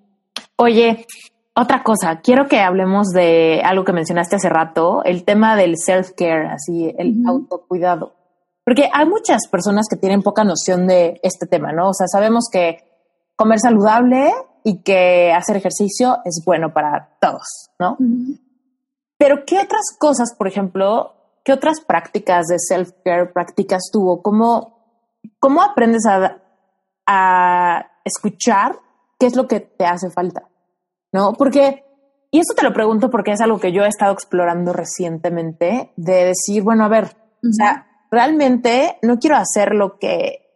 Oye, otra cosa, quiero que hablemos de algo que mencionaste hace rato, el tema del self-care, así, el autocuidado. Porque hay muchas personas que tienen poca noción de este tema, ¿no? O sea, sabemos que comer saludable y que hacer ejercicio es bueno para todos, ¿no? Pero ¿qué otras cosas, por ejemplo, qué otras prácticas de self-care practicas tú? ¿Cómo, cómo aprendes a, a escuchar qué es lo que te hace falta? ¿No? Porque, y esto te lo pregunto porque es algo que yo he estado explorando recientemente, de decir, bueno, a ver, o sea, realmente no quiero hacer lo que,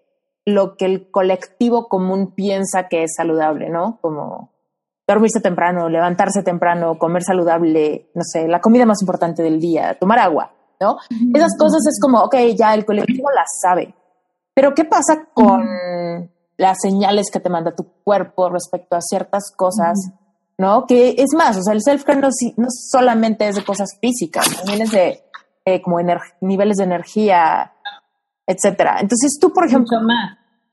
lo que el colectivo común piensa que es saludable, ¿no? Como dormirse temprano, levantarse temprano, comer saludable, no sé, la comida más importante del día, tomar agua, ¿no? Esas cosas es como, ok, ya el colectivo las sabe. Pero ¿qué pasa con las señales que te manda tu cuerpo respecto a ciertas cosas? ¿No? Que es más, o sea, el self-care no, no solamente es de cosas físicas, también es de eh, como niveles de energía, etcétera. Entonces tú, por ejemplo,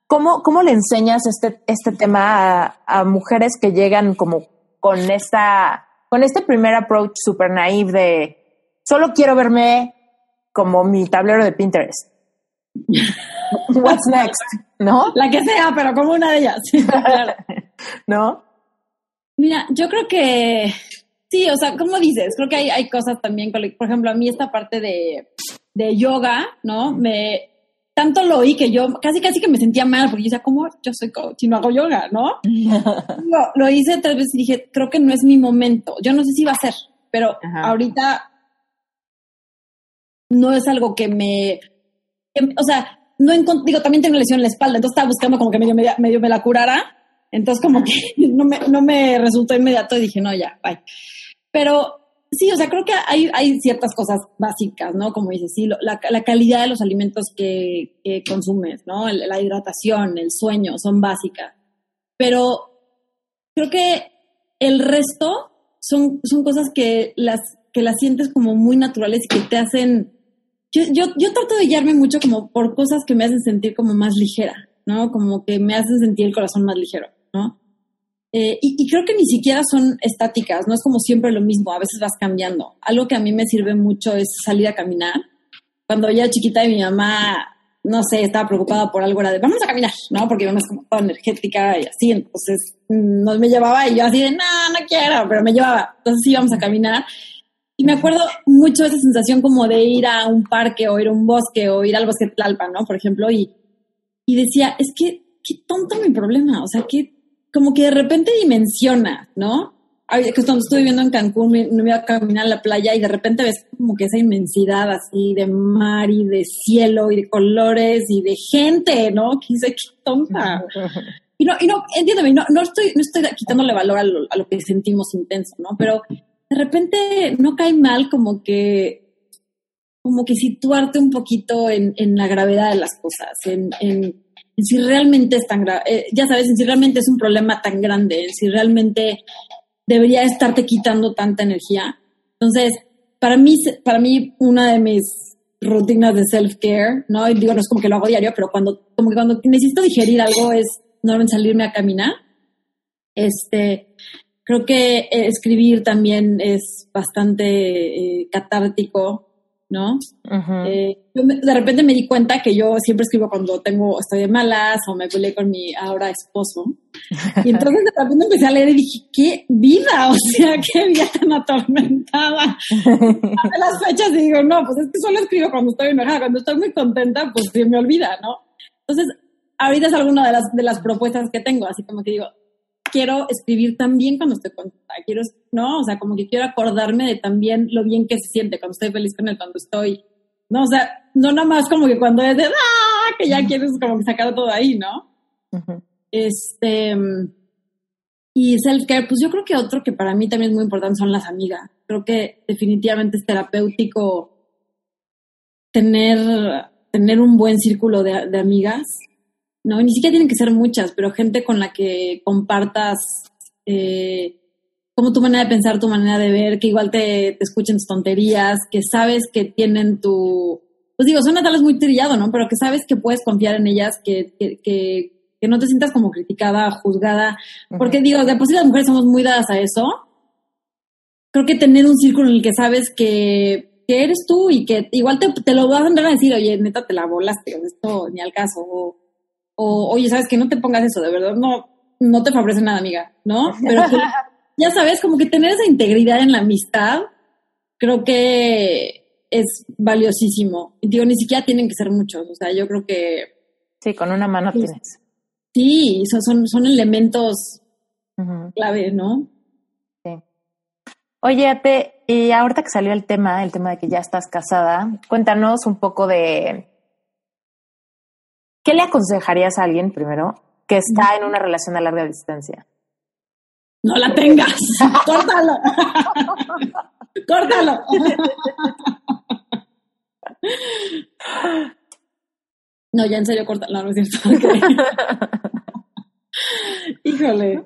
¿cómo, ¿cómo le enseñas este, este tema a, a, mujeres que llegan como con esta, con este primer approach super naive de solo quiero verme como mi tablero de Pinterest? What's next? ¿No? La que sea, pero como una de ellas. ¿No? Mira, yo creo que Sí, o sea, como dices, creo que hay, hay cosas también, por ejemplo, a mí esta parte de, de yoga, ¿no? Me, tanto lo oí que yo casi casi que me sentía mal porque yo decía, ¿cómo yo soy coach y no hago yoga, no? lo, lo, hice tres veces y dije, creo que no es mi momento. Yo no sé si va a ser, pero ahorita no es algo que me, o sea, no digo, también tengo lesión en la espalda, entonces estaba buscando como que medio, medio, medio me la curara, entonces como que no me, no me resultó inmediato y dije, no, ya, bye. Pero sí, o sea, creo que hay, hay ciertas cosas básicas, ¿no? Como dices, sí, la, la calidad de los alimentos que, que consumes, ¿no? la hidratación, el sueño, son básicas. Pero creo que el resto son, son cosas que las, que las sientes como muy naturales y que te hacen... Yo, yo, yo trato de guiarme mucho como por cosas que me hacen sentir como más ligera, ¿no? Como que me hacen sentir el corazón más ligero, ¿no? Eh, y, creo que ni siquiera son estáticas, no es como siempre lo mismo, a veces vas cambiando. Algo que a mí me sirve mucho es salir a caminar. Cuando yo era chiquita y mi mamá, no sé, estaba preocupada por algo, era de vamos a caminar, ¿no? Porque mi mamá es como toda energética y así, entonces mm, nos me llevaba y yo así de no, no quiero, pero me llevaba. Entonces íbamos a caminar. Y me acuerdo mucho de esa sensación como de ir a un parque o ir a un bosque o ir al bosque de Tlalpan, ¿no? Por ejemplo, y, y decía, es que qué tonto mi problema, o sea, qué como que de repente dimensiona, ¿no? Cuando estuve viviendo en Cancún, me, me, iba a caminar a la playa y de repente ves como que esa inmensidad así de mar y de cielo y de colores y de gente, ¿no? Que dice, qué tonta. Y no, y no, entiéndeme, no, no estoy, no estoy quitándole valor a lo, a lo que sentimos intenso, ¿no? Pero de repente no cae mal como que, como que situarte un poquito en, en la gravedad de las cosas, en, en si realmente es tan grave, eh, ya sabes, en si realmente es un problema tan grande, en si realmente debería estarte quitando tanta energía. Entonces, para mí, para mí una de mis rutinas de self-care, ¿no? Y digo, no es como que lo hago diario, pero cuando, como que cuando necesito digerir algo es no salirme a caminar. Este, creo que escribir también es bastante eh, catártico ¿no? Eh, yo de repente me di cuenta que yo siempre escribo cuando tengo, estoy de malas o me peleé con mi ahora esposo. Y entonces de repente empecé a leer y dije, qué vida, o sea, qué vida tan atormentada. Hace las fechas y digo, no, pues es que solo escribo cuando estoy enojada, cuando estoy muy contenta, pues se me olvida, ¿no? Entonces, ahorita es alguna de las, de las propuestas que tengo, así como que digo, quiero escribir también cuando estoy contenta, quiero, ¿no? O sea, como que quiero acordarme de también lo bien que se siente cuando estoy feliz con él, cuando estoy, ¿no? O sea, no nada más como que cuando es de, ¡ah! que ya quieres como que sacar todo ahí, ¿no? Este, y self-care, pues yo creo que otro que para mí también es muy importante son las amigas. Creo que definitivamente es terapéutico tener, tener un buen círculo de, de amigas, ¿no? ni siquiera tienen que ser muchas, pero gente con la que compartas eh, como tu manera de pensar, tu manera de ver, que igual te, te escuchen tus tonterías, que sabes que tienen tu... Pues digo, suena tal vez muy trillado, ¿no? Pero que sabes que puedes confiar en ellas, que, que, que, no te sientas como criticada, juzgada. Porque digo, de por sí las mujeres somos muy dadas a eso. Creo que tener un círculo en el que sabes que, que eres tú y que igual te, te lo van a decir, oye, neta, te la volaste, esto ni al caso. O, o oye, sabes que no te pongas eso, de verdad, no, no te favorece nada, amiga, ¿no? Pero ya sabes, como que tener esa integridad en la amistad, creo que es valiosísimo. Digo, ni siquiera tienen que ser muchos, o sea, yo creo que... Sí, con una mano tienes. Sí, son, son elementos clave, ¿no? Sí. Oye, Ape, y ahorita que salió el tema, el tema de que ya estás casada, cuéntanos un poco de... ¿Qué le aconsejarías a alguien primero que está en una relación a larga distancia? No la tengas. Córtalo. Córtalo. No, ya en serio, córtalo. No, no es cierto. Híjole.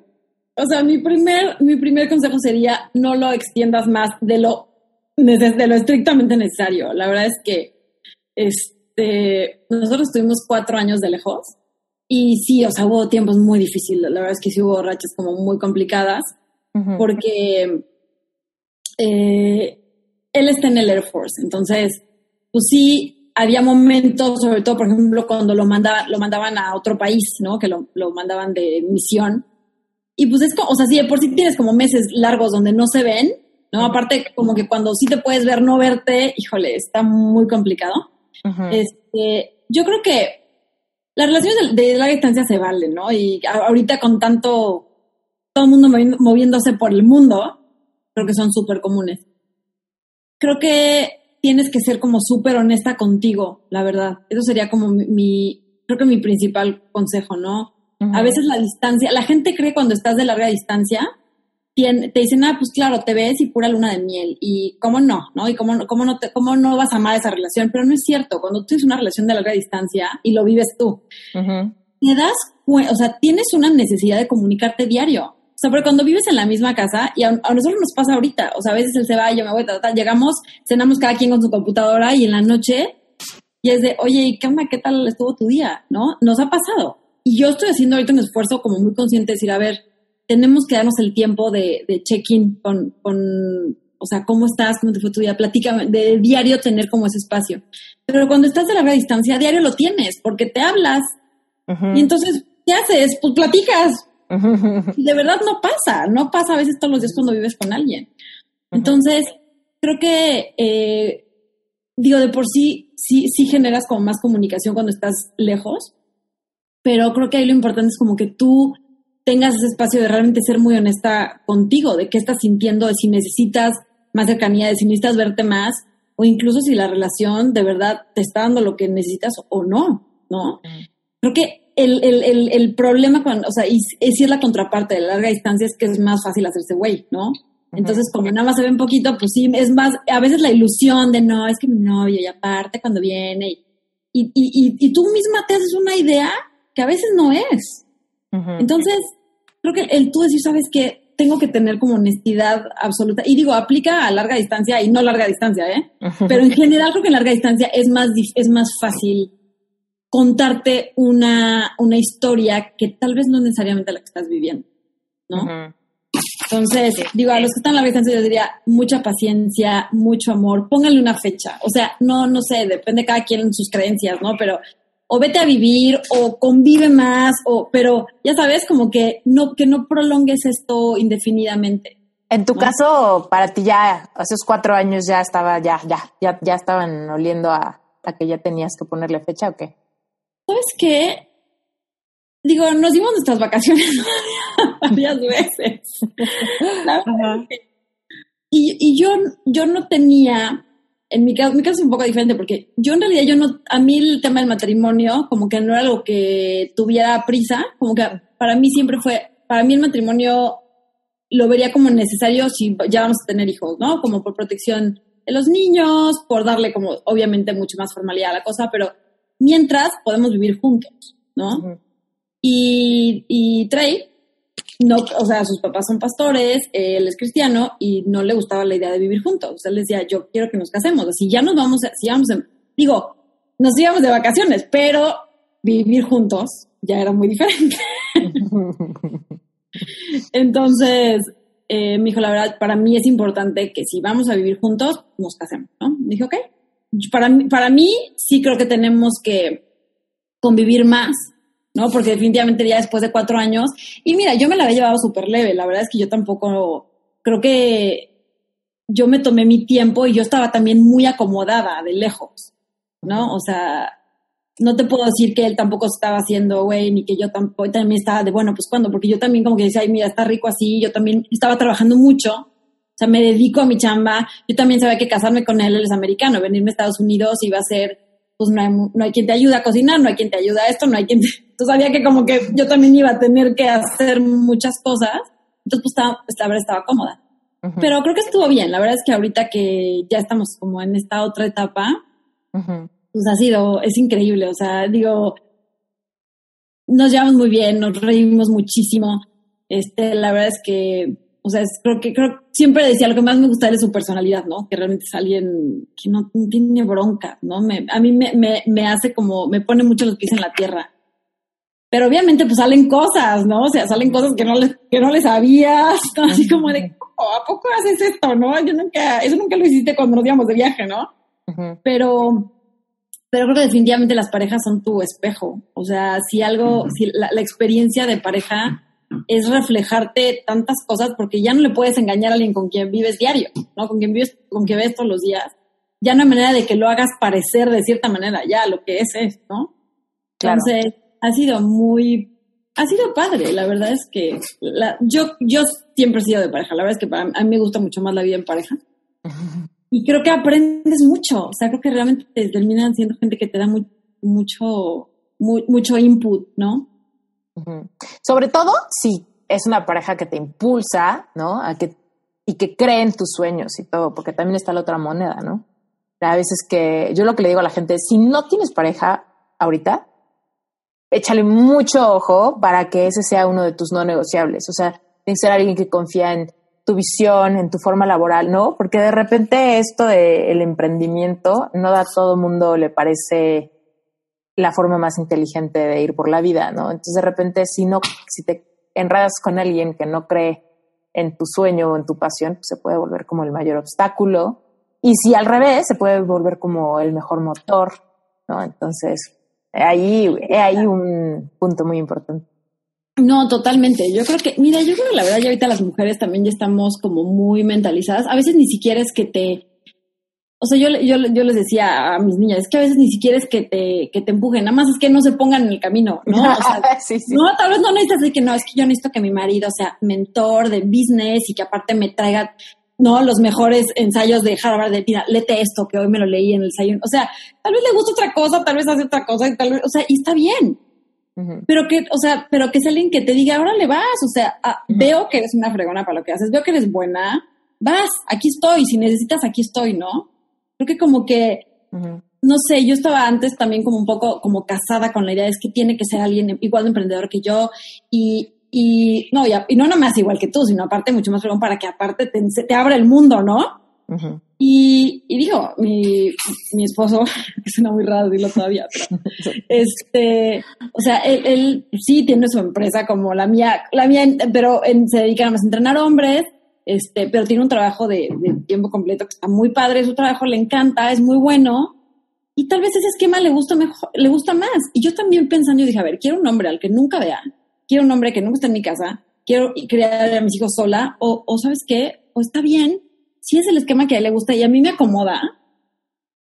O sea, mi primer, mi primer consejo sería no lo extiendas más de lo, de lo estrictamente necesario. La verdad es que este, nosotros estuvimos cuatro años de lejos y sí, o sea, hubo tiempos muy difíciles. La verdad es que sí hubo rachas como muy complicadas, porque eh, él está en el Air Force. Entonces, pues sí, había momentos, sobre todo, por ejemplo, cuando lo, mandaba, lo mandaban a otro país, ¿no? Que lo, lo mandaban de misión. Y pues es como, o sea, sí, de por sí tienes como meses largos donde no se ven, ¿no? Aparte, como que cuando sí te puedes ver, no verte, híjole, está muy complicado. Este, yo creo que las relaciones de, larga distancia se valen, ¿no? Y ahorita con tanto, todo el mundo moviéndose por el mundo, creo que son súper comunes. Creo que tienes que ser como súper honesta contigo, la verdad. Eso sería como mi, creo que mi principal consejo, ¿no? A veces la distancia, la gente cree cuando estás de larga distancia te dicen, ah, pues claro, te ves y pura luna de miel. Y cómo no, ¿no? Y cómo, cómo, no, te, cómo no vas a amar esa relación. Pero no es cierto. Cuando tú tienes una relación de larga distancia y lo vives tú, te das o sea, tienes una necesidad de comunicarte diario. O sea, pero cuando vives en la misma casa, y a, nosotros nos pasa ahorita, o sea, a veces él se va y yo me voy, tal, tal, llegamos, cenamos cada quien con su computadora y en la noche, y es de, oye, ¿qué onda? ¿Qué tal estuvo tu día? ¿No? Nos ha pasado. Y yo estoy haciendo ahorita un esfuerzo como muy consciente de decir, a ver, tenemos que darnos el tiempo de, check-in con, o sea, ¿cómo estás? ¿Cómo te fue tu día? Platícame, de diario tener como ese espacio. Pero cuando estás de larga distancia, diario lo tienes, porque te hablas. Y entonces, ¿qué haces? Pues platicas. De verdad no pasa, no pasa a veces todos los días cuando vives con alguien. Entonces, creo que, eh, digo, de por sí, sí, sí generas como más comunicación cuando estás lejos, pero creo que ahí lo importante es como que tú tengas ese espacio de realmente ser muy honesta contigo, de qué estás sintiendo, de si necesitas más cercanía, de si necesitas verte más, o incluso si la relación de verdad te está dando lo que necesitas o no, ¿no? Creo que el, el, el, problema, cuando, o sea, y, si es la contraparte de la larga distancia, es que es más fácil hacerse güey, ¿no? Entonces, como nada más se ve un poquito, pues sí, es más, a veces la ilusión de no, es que mi novio, y aparte cuando viene, y, y, y, y tú misma te haces una idea que a veces no es. Entonces, creo que el tú decir, sabes que tengo que tener como honestidad absoluta. Y digo, aplica a larga distancia y no larga distancia, ¿eh? Pero en general creo que en larga distancia es más, es más fácil contarte una, una historia que tal vez no es necesariamente la que estás viviendo, ¿no? Entonces, digo, a los que están en larga distancia yo diría mucha paciencia, mucho amor, pónganle una fecha. O sea, no, no sé, depende de cada quien en sus creencias, ¿no? Pero o vete a vivir o convive más o pero ya sabes como que no que no prolongues esto indefinidamente en tu caso para ti ya esos cuatro años ya estaba ya ya ya ya estaban oliendo a, a que ya tenías que ponerle fecha o qué sabes qué digo nos dimos nuestras vacaciones varias veces. Y, y yo yo no tenía en mi caso, mi caso es un poco diferente porque yo en realidad yo no, a mí el tema del matrimonio como que no era algo que tuviera prisa, como que para mí siempre fue, para mí el matrimonio lo vería como necesario si ya vamos a tener hijos, ¿no? Como por protección de los niños, por darle como obviamente mucho más formalidad a la cosa, pero mientras podemos vivir juntos, ¿no? y, y Trey, no, o sea, sus papás son pastores, él es cristiano y no le gustaba la idea de vivir juntos. O sea, él decía, yo quiero que nos casemos. Si ya nos vamos, si vamos, digo, nos íbamos de vacaciones, pero vivir juntos ya era muy diferente. Entonces, eh, me dijo, la verdad, para mí es importante que si vamos a vivir juntos, nos casemos, ¿no? Dije, ok. Para mí, para mí sí creo que tenemos que convivir más ¿no? Porque definitivamente ya después de cuatro años, y mira, yo me la había llevado súper leve, la verdad es que yo tampoco, creo que yo me tomé mi tiempo y yo estaba también muy acomodada de lejos, ¿no? O sea, no te puedo decir que él tampoco estaba haciendo, güey, ni que yo tampoco, también estaba de, bueno, pues cuando, porque yo también como que decía, ay, mira, está rico así, yo también estaba trabajando mucho, o sea, me dedico a mi chamba, yo también sabía que casarme con él, él es americano, venirme a Estados Unidos iba a ser pues no hay, no hay quien te ayude a cocinar, no hay quien te ayude a esto, no hay quien te... Entonces sabía que como que yo también iba a tener que hacer muchas cosas, entonces pues estaba, pues, la verdad estaba cómoda. Pero creo que estuvo bien, la verdad es que ahorita que ya estamos como en esta otra etapa, pues ha sido, es increíble, o sea, digo, nos llevamos muy bien, nos reímos muchísimo, este, la verdad es que o sea, creo que creo siempre decía lo que más me gusta es su personalidad, ¿no? Que realmente es alguien que no, tiene bronca, ¿no? Me, a mí me, me, me, hace como, me pone mucho los pies en la tierra. Pero obviamente pues salen cosas, ¿no? O sea, salen cosas que no les, que no les sabías, así como de, ¿a poco haces esto, no? Yo nunca, eso nunca lo hiciste cuando nos íbamos de viaje, ¿no? Pero, pero creo que definitivamente las parejas son tu espejo. O sea, si algo, si la, la experiencia de pareja es reflejarte tantas cosas porque ya no le puedes engañar a alguien con quien vives diario, ¿no? Con quien vives, con quien ves todos los días. Ya no hay manera de que lo hagas parecer de cierta manera, ya lo que es es, ¿no? Entonces, ha sido muy, ha sido padre, la verdad es que la, yo, yo siempre he sido de pareja, la verdad es que a mí me gusta mucho más la vida en pareja. Y creo que aprendes mucho, o sea, creo que realmente terminan siendo gente que te da muy, mucho, mucho input, ¿no? Sobre todo si es una pareja que te impulsa, ¿no? A que, y que cree en tus sueños y todo, porque también está la otra moneda, ¿no? A veces que yo lo que le digo a la gente es, si no tienes pareja ahorita, échale mucho ojo para que ese sea uno de tus no negociables. O sea, tiene que ser alguien que confía en tu visión, en tu forma laboral, ¿no? Porque de repente esto del emprendimiento no da a todo mundo le parece la forma más inteligente de ir por la vida, ¿no? Entonces de repente si no, si te enredas con alguien que no cree en tu sueño o en tu pasión, pues se puede volver como el mayor obstáculo. Y si al revés, se puede volver como el mejor motor, ¿no? Entonces, ahí hay un punto muy importante. No, totalmente. Yo creo que, mira, yo creo que la verdad ya ahorita las mujeres también ya estamos como muy mentalizadas. A veces ni siquiera es que te o sea, yo, yo, yo les decía a mis niñas, es que a veces ni siquiera es que te, que te empujen, nada más es que no se pongan en el camino, ¿no? O sea, No, tal vez no necesitas decir que no, es que yo necesito que mi marido sea mentor de business y que aparte me traiga, ¿no? Los mejores ensayos de Harvard de, mira, léete esto, que hoy me lo leí en el ensayo. O sea, tal vez le gusta otra cosa, tal vez hace otra cosa, y tal vez, o sea, y está bien. Pero que, o sea, pero que es alguien que te diga, ahora le vas, o sea, ah, veo que eres una fregona para lo que haces, veo que eres buena, vas, aquí estoy, si necesitas, aquí estoy, ¿no? Creo que como que, no sé, yo estaba antes también como un poco como casada con la idea de es que tiene que ser alguien igual de emprendedor que yo y, y no, y, y no nada más igual que tú, sino aparte mucho más fregón para que aparte te, te abra el mundo, ¿no? Y, y digo, mi, mi esposo, que suena muy raro decirlo todavía, pero este, o sea, él, él, sí tiene su empresa como la mía, la mía, pero en, se dedica a entrenar hombres este, pero tiene un trabajo de, tiempo completo que está muy padre, su trabajo le encanta, es muy bueno, y tal vez ese esquema le gusta mejor, le gusta más. Y yo también pensando, yo dije, a ver, quiero un hombre al que nunca vea, quiero un hombre que nunca esté en mi casa, quiero criar a mis hijos sola, o, o sabes qué, o está bien, si es el esquema que a él le gusta y a mí me acomoda,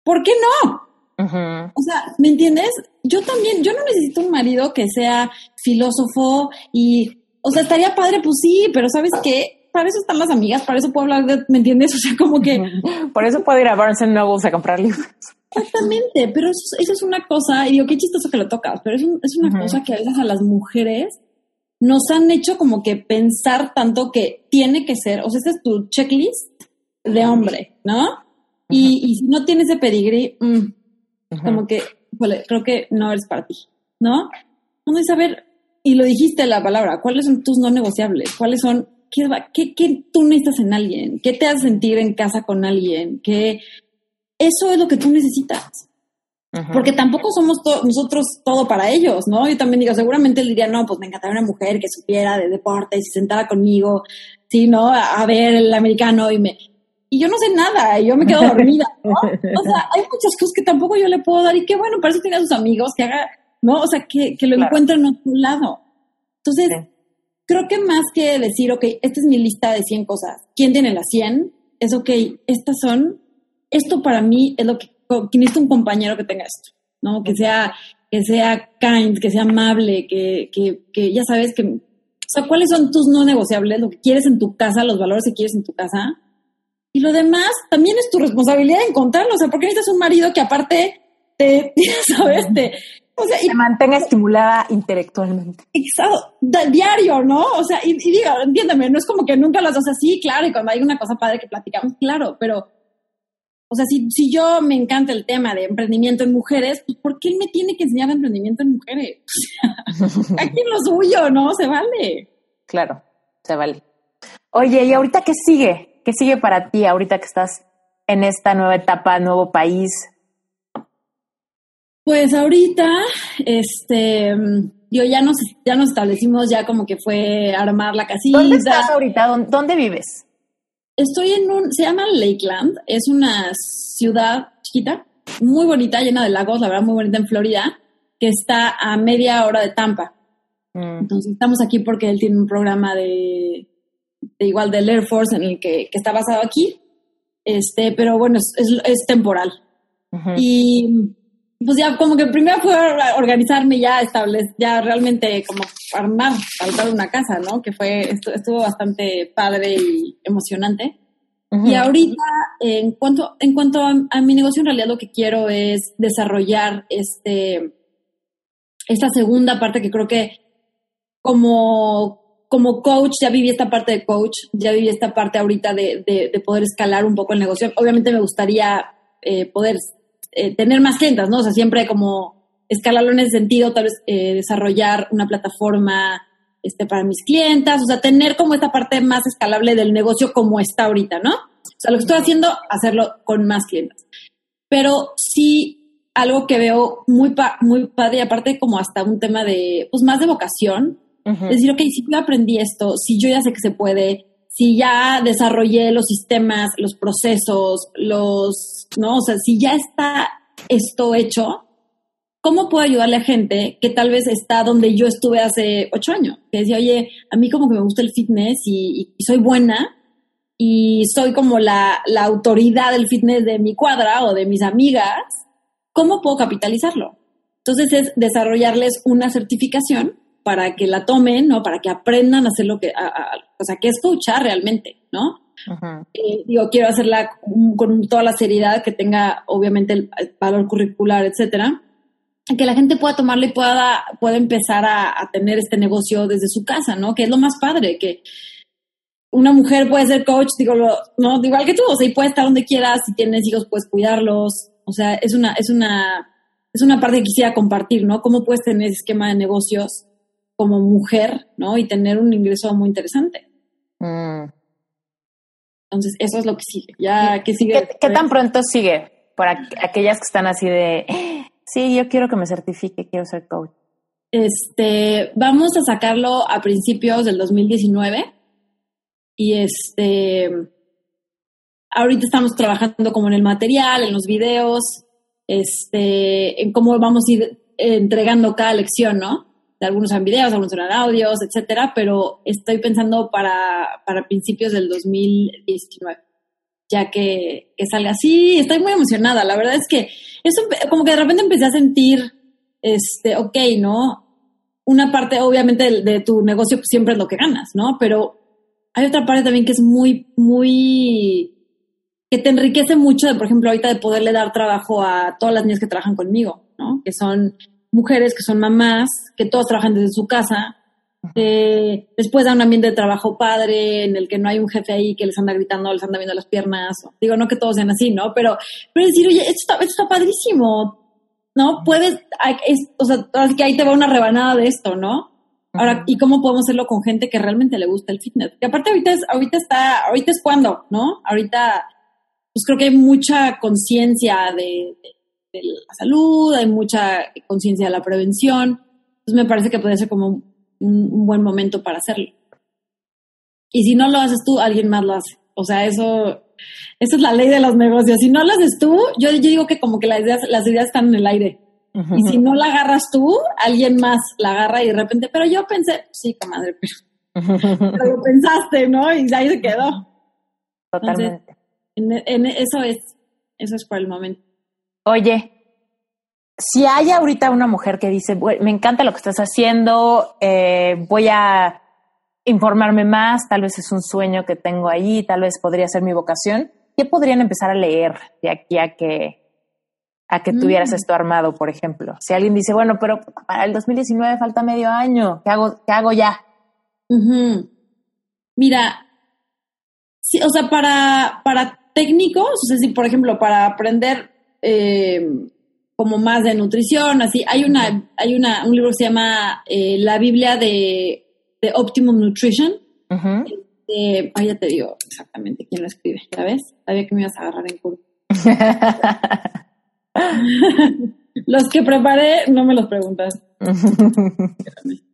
¿por qué no? O sea, ¿me entiendes? Yo también, yo no necesito un marido que sea filósofo y, o sea, estaría padre, pues sí, pero ¿sabes qué? Para eso están las amigas, para eso puedo hablar de, ¿me entiendes? O sea, como que... Por eso puedo ir a Barnes Noble a comprar libros. Exactamente, pero eso, eso, es una cosa, y digo, qué chistoso que lo tocas, pero es, es una cosa que a veces a las mujeres nos han hecho como que pensar tanto que tiene que ser, o sea, ese es tu checklist de hombre, ¿no? y, y, si no tienes ese pedigrí, mm, como que, creo que no eres para ti, ¿no? Vamos a saber, y lo dijiste la palabra, ¿cuáles son tus no negociables? ¿Cuáles son, qué, qué, qué tú necesitas en alguien? ¿Qué te hace sentir en casa con alguien? ¿Qué, eso es lo que tú necesitas. Porque tampoco somos nosotros todo para ellos, ¿no? Yo también digo, seguramente él diría, no, pues me encantaría una mujer que supiera de deportes y se sentara conmigo, sí, ¿no? A, ver el americano y me... Y yo no sé nada, y yo me quedo dormida, ¿no? O sea, hay muchas cosas que tampoco yo le puedo dar y que bueno, para eso tiene a sus amigos, que haga, ¿no? O sea, que, que lo encuentren a otro lado. Entonces, creo que más que decir, ok, esta es mi lista de 100 cosas, ¿quién tiene las 100? Es, ok, estas son esto para mí es lo que, que necesita un compañero que tenga esto, ¿no? Que sea, que sea kind, que sea amable, que, que, que ya sabes que, o sea, cuáles son tus no negociables, lo que quieres en tu casa, los valores que quieres en tu casa. Y lo demás también es tu responsabilidad encontrarlo, o sea, porque necesitas un marido que aparte te, ¿sabes? Te, o sea, y, mantenga estimulada intelectualmente. Exacto, diario, ¿no? O sea, y, y digo, entiéndeme, no es como que nunca las dos así, claro, y cuando hay una cosa padre que platicamos, claro, pero o sea, si, si yo me encanta el tema de emprendimiento en mujeres, pues ¿por qué él me tiene que enseñar emprendimiento en mujeres? aquí lo suyo, ¿no? Se vale. Claro, se vale. Oye, ¿y ahorita qué sigue? ¿Qué sigue para ti ahorita que estás en esta nueva etapa, nuevo país? Pues ahorita, este, yo ya nos, ya nos establecimos, ya como que fue armar la casita. ¿Dónde estás ahorita? dónde vives? Estoy en un, se llama Lakeland, es una ciudad chiquita, muy bonita, llena de lagos, la verdad muy bonita en Florida, que está a media hora de Tampa. Mm. Entonces estamos aquí porque él tiene un programa de, igual del Air Force en el que, está basado aquí, este, pero bueno, es, es, temporal. Y pues ya como que primero fue organizarme ya estables, ya realmente como armar, armar una casa, ¿no? Que fue, estuvo bastante padre y emocionante. Y ahorita, en cuanto, en cuanto a, mi negocio, en realidad lo que quiero es desarrollar este, esta segunda parte que creo que como, como coach, ya viví esta parte de coach, ya viví esta parte ahorita de, de, poder escalar un poco el negocio. Obviamente me gustaría eh, poder eh, tener más clientes, ¿no? O sea, siempre como escalarlo en ese sentido, tal vez eh, desarrollar una plataforma este, para mis clientas, o sea, tener como esta parte más escalable del negocio como está ahorita, ¿no? O sea, lo que estoy haciendo, hacerlo con más clientes. Pero sí, algo que veo muy, muy padre, aparte como hasta un tema de, pues más de vocación, es decir, ok, si yo aprendí esto, si yo ya sé que se puede, si ya desarrollé los sistemas, los procesos, los, ¿no? O sea, si ya está esto hecho, ¿cómo puedo ayudarle a gente que tal vez está donde yo estuve hace ocho años? Que decía, oye, a mí como que me gusta el fitness y, soy buena y soy como la, la, autoridad del fitness de mi cuadra o de mis amigas, ¿cómo puedo capitalizarlo? Entonces es desarrollarles una certificación para que la tomen, ¿no? Para que aprendan a hacer lo que, o sea, que es coachar realmente, ¿no? Eh, digo, quiero hacerla con toda la seriedad que tenga, obviamente, el, valor curricular, etcétera, que la gente pueda tomarle y pueda, pueda empezar a, tener este negocio desde su casa, ¿no? Que es lo más padre, que una mujer puede ser coach, digo, no, igual que tú, o sea, y puede estar donde quieras, si tienes hijos, puedes cuidarlos, o sea, es una, es una, es una parte que quisiera compartir, ¿no? ¿Cómo puedes tener ese esquema de negocios como mujer, ¿no? Y tener un ingreso muy interesante. Mm. Entonces, eso es lo que sigue. Ya, ¿qué sigue? ¿Qué, tan pronto sigue? Para aquellas que están así de, sí, yo quiero que me certifique, quiero ser coach. Este, vamos a sacarlo a principios del 2019 y este, ahorita estamos trabajando como en el material, en los videos, este, en cómo vamos a ir entregando cada lección, ¿no? De algunos en videos, algunos eran audios, etcétera, pero estoy pensando para, para principios del 2019, ya que, que salga así. Estoy muy emocionada. La verdad es que eso, como que de repente empecé a sentir, este, ok, ¿no? Una parte, obviamente, de, tu negocio pues, siempre es lo que ganas, ¿no? Pero hay otra parte también que es muy, muy, que te enriquece mucho, de, por ejemplo, ahorita de poderle dar trabajo a todas las niñas que trabajan conmigo, ¿no? Que son mujeres, que son mamás, que todas trabajan desde su casa, eh, después da un ambiente de trabajo padre en el que no hay un jefe ahí que les anda gritando, les anda viendo las piernas. Digo, no que todos sean así, ¿no? Pero, pero decir, oye, esto está, esto está padrísimo, ¿no? Puedes, o sea, que ahí te va una rebanada de esto, ¿no? Ahora, ¿y cómo podemos hacerlo con gente que realmente le gusta el fitness? Que aparte ahorita es, ahorita está, ahorita es cuando, ¿no? Ahorita, pues creo que hay mucha conciencia de, la salud, hay mucha conciencia de la prevención. Entonces me parece que puede ser como un, buen momento para hacerlo. Y si no lo haces tú, alguien más lo hace. O sea, eso, esa es la ley de los negocios. Si no lo haces tú, yo, digo que como que las ideas, las ideas están en el aire. Y si no la agarras tú, alguien más la agarra y de repente, pero yo pensé, sí, comadre, pero, lo pensaste, ¿no? Y ahí se quedó. Totalmente. en, eso es, eso es por el momento. Oye, si hay ahorita una mujer que dice, me encanta lo que estás haciendo, eh, voy a informarme más, tal vez es un sueño que tengo ahí, tal vez podría ser mi vocación, ¿qué podrían empezar a leer de aquí a que a que tuvieras mm. esto armado, por ejemplo? Si alguien dice, bueno, pero para el 2019 falta medio año, ¿qué hago, qué hago ya? Mira, sí, o sea, para, para técnicos, o sea, si por ejemplo, para aprender eh, como más de nutrición, así. Hay una, hay una, un libro que se llama eh, La Biblia de, de Optimum Nutrition. Este, ya te digo exactamente quién lo escribe, ¿ya ves? Sabía que me ibas a agarrar en curva. los que preparé, no me los preguntas.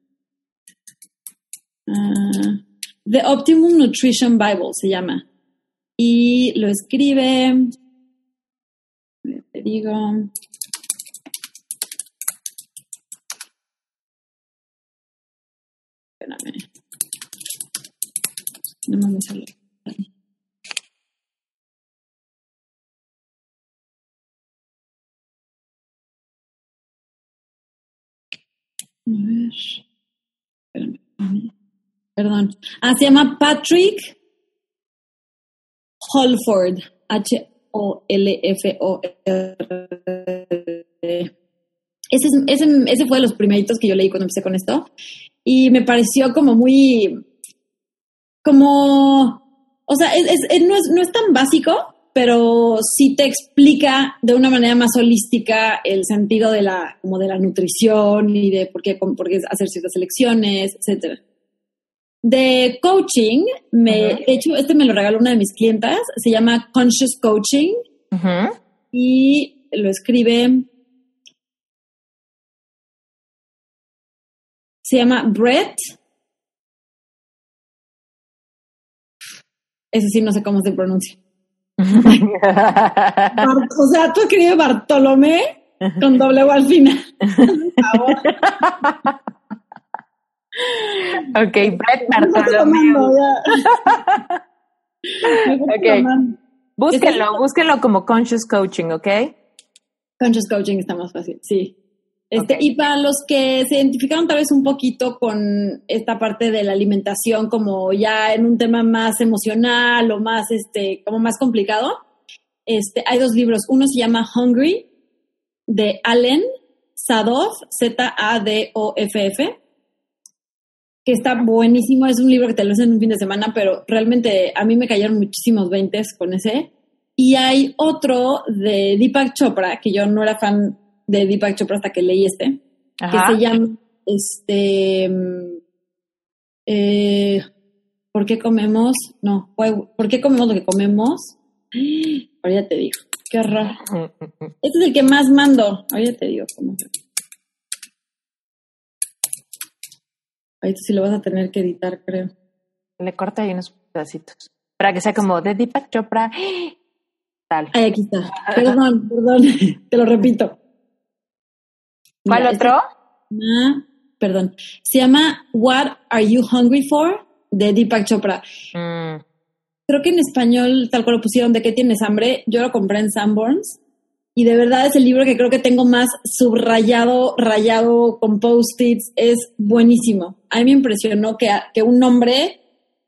Ah, the Optimum Nutrition Bible se llama. Y lo escribe, digo, Espérame. No me sale. A ver. Espérame. Perdón. Ah, se llama Patrick Holford. H-O-L-F-O-R. Ese, ese, ese fue de los primeritos que yo leí cuando empecé con esto y me pareció como muy, como, o sea, es, no, es, no es tan básico, pero sí te explica de una manera más holística el sentido de la, como de la nutrición y de por qué, por qué hacer ciertas elecciones, etcétera. De coaching, me, de hecho, este me lo regaló una de mis clientas, se llama Conscious Coaching y lo escribe Se llama Brett. Ese sí no sé cómo se pronuncia. o sea, tú escribes Bartolomé con doble O al final. ok, Brett Bartolomé. ok. Búsquenlo, búsquenlo como Conscious Coaching, ¿ok? Conscious Coaching está más fácil, sí. Este, Y para los que se identificaron tal vez un poquito con esta parte de la alimentación como ya en un tema más emocional o más, este, como más complicado, este, hay dos libros. Uno se llama Hungry, de Allen Sadoff, Z-A-D-O-F-F, que está buenísimo. Es un libro que te lo hacen en un fin de semana, pero realmente a mí me cayeron muchísimos veintes con ese. Y hay otro de Deepak Chopra, que yo no era fan de Deepak Chopra hasta que leí este, que se llama este eh, ¿Por qué comemos? No, ¿por qué comemos lo que comemos? Ahora ya te digo, qué raro. Este es el que más mando. Ahora ya te digo cómo. Ahí sí lo vas a tener que editar, creo. Le corta ahí unos pedacitos. Para que sea como de Deepak Chopra. Tal. Ahí aquí está. Perdón, perdón. Te lo repito. ¿Cuál otro? perdón. Se llama What Are You Hungry For? de Deepak Chopra. Mm. Creo que en español, tal cual lo pusieron, ¿de qué tienes hambre? Yo lo compré en Sanborns. Y de verdad es el libro que creo que tengo más subrayado, rayado con post-its. Es buenísimo. A mí me impresionó que, que un hombre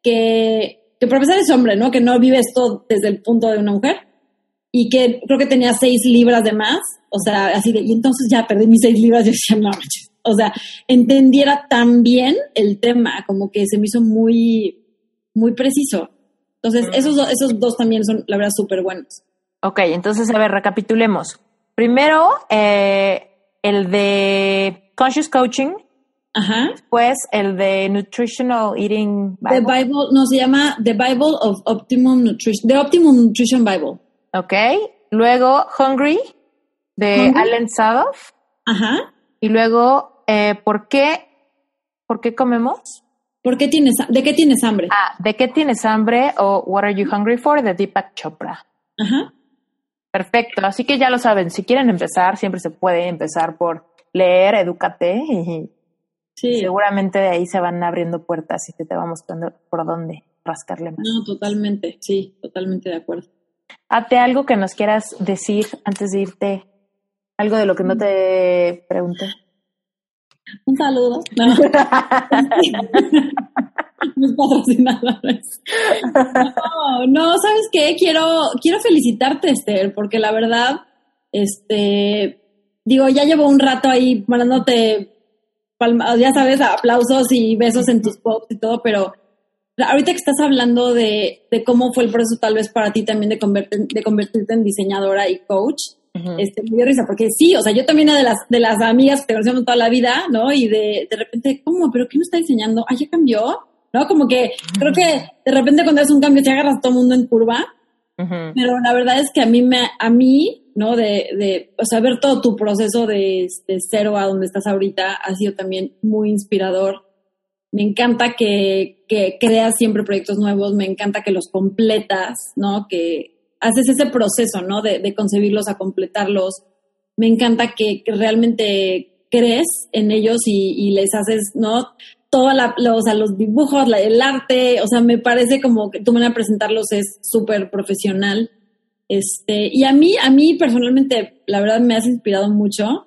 que, que empezar es hombre, ¿no? Que no vive esto desde el punto de una mujer y que creo que tenía seis libras de más, o sea, así de, y entonces ya perdí mis seis libras, yo decía, no, o sea, entendiera tan bien el tema, como que se me hizo muy, muy preciso. Entonces, esos, esos dos también son, la verdad, súper buenos. Ok, entonces, a ver, recapitulemos. Primero, eh, el de Conscious Coaching, Ajá. después el de Nutritional Eating The Bible. Bible, no, se llama The Bible of Optimum Nutrition, The Optimum Nutrition Bible. Ok, luego Hungry, de Hungry. Alan Sadoff. Ajá. Y luego, eh, ¿por qué, ¿por qué comemos? ¿Por qué tienes, ¿De qué tienes hambre? Ah, ¿de qué tienes hambre? O What are you hungry for? de Deepak Chopra. Ajá. Perfecto, así que ya lo saben, si quieren empezar, siempre se puede empezar por leer, edúcate y Sí. seguramente de ahí se van abriendo puertas y que te va mostrando por dónde rascarle más. No, totalmente, sí, totalmente de acuerdo. Hazte algo que nos quieras decir antes de irte, algo de lo que no te pregunté. Un saludo. No. Mis patrocinadores. No, no, ¿sabes qué? Quiero, quiero felicitarte, Esther, porque la verdad, este, digo, ya llevo un rato ahí mandándote, palma- ya sabes, aplausos y besos en tus posts y todo, pero ahorita que estás hablando de, de cómo fue el proceso tal vez para ti también de, convertir- de convertirte en diseñadora y coach, este, me dio risa, porque sí, o sea, yo también era de las, de las amigas que te conocemos toda la vida, ¿no? Y de, de repente, ¿cómo? ¿Pero qué me está diseñando? Ah, ya cambió, ¿no? Como que creo que de repente cuando haces un cambio te agarras a todo el mundo en curva, pero la verdad es que a mí, me, a mí, ¿no? De, de, o sea, ver todo tu proceso de, de cero a donde estás ahorita ha sido también muy inspirador. Me encanta que, que creas siempre proyectos nuevos, me encanta que los completas, ¿no? Que haces ese proceso, ¿no? De, concebirlos a completarlos. Me encanta que, realmente crees en ellos y, y les haces, ¿no? Toda la, los, o sea, los dibujos, la- el arte, o sea, me parece como que tu manera de presentarlos es súper profesional. Este, y a mí, a mí personalmente, la verdad me has inspirado mucho.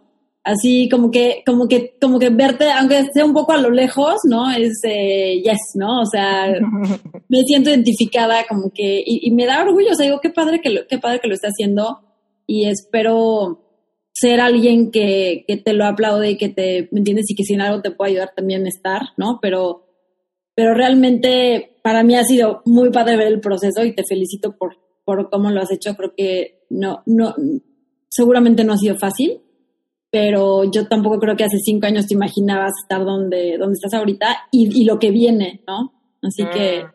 Así como que, como que, como que verte, aunque sea un poco a lo lejos, ¿no? Es eh, yes, ¿no? O sea, me siento identificada como que, y, y me da orgullo, o sea, digo, qué padre que lo, qué padre que lo esté haciendo y espero ser alguien que, que te lo aplaude y que te, ¿me entiendes? Y que si en algo te puede ayudar también estar, ¿no? Pero, pero realmente para mí ha sido muy padre ver el proceso y te felicito por, por cómo lo has hecho. Creo que no, no, seguramente no ha sido fácil, pero yo tampoco creo que hace cinco años te imaginabas estar donde, donde estás ahorita y, y lo que viene, ¿no? Así que, Mm.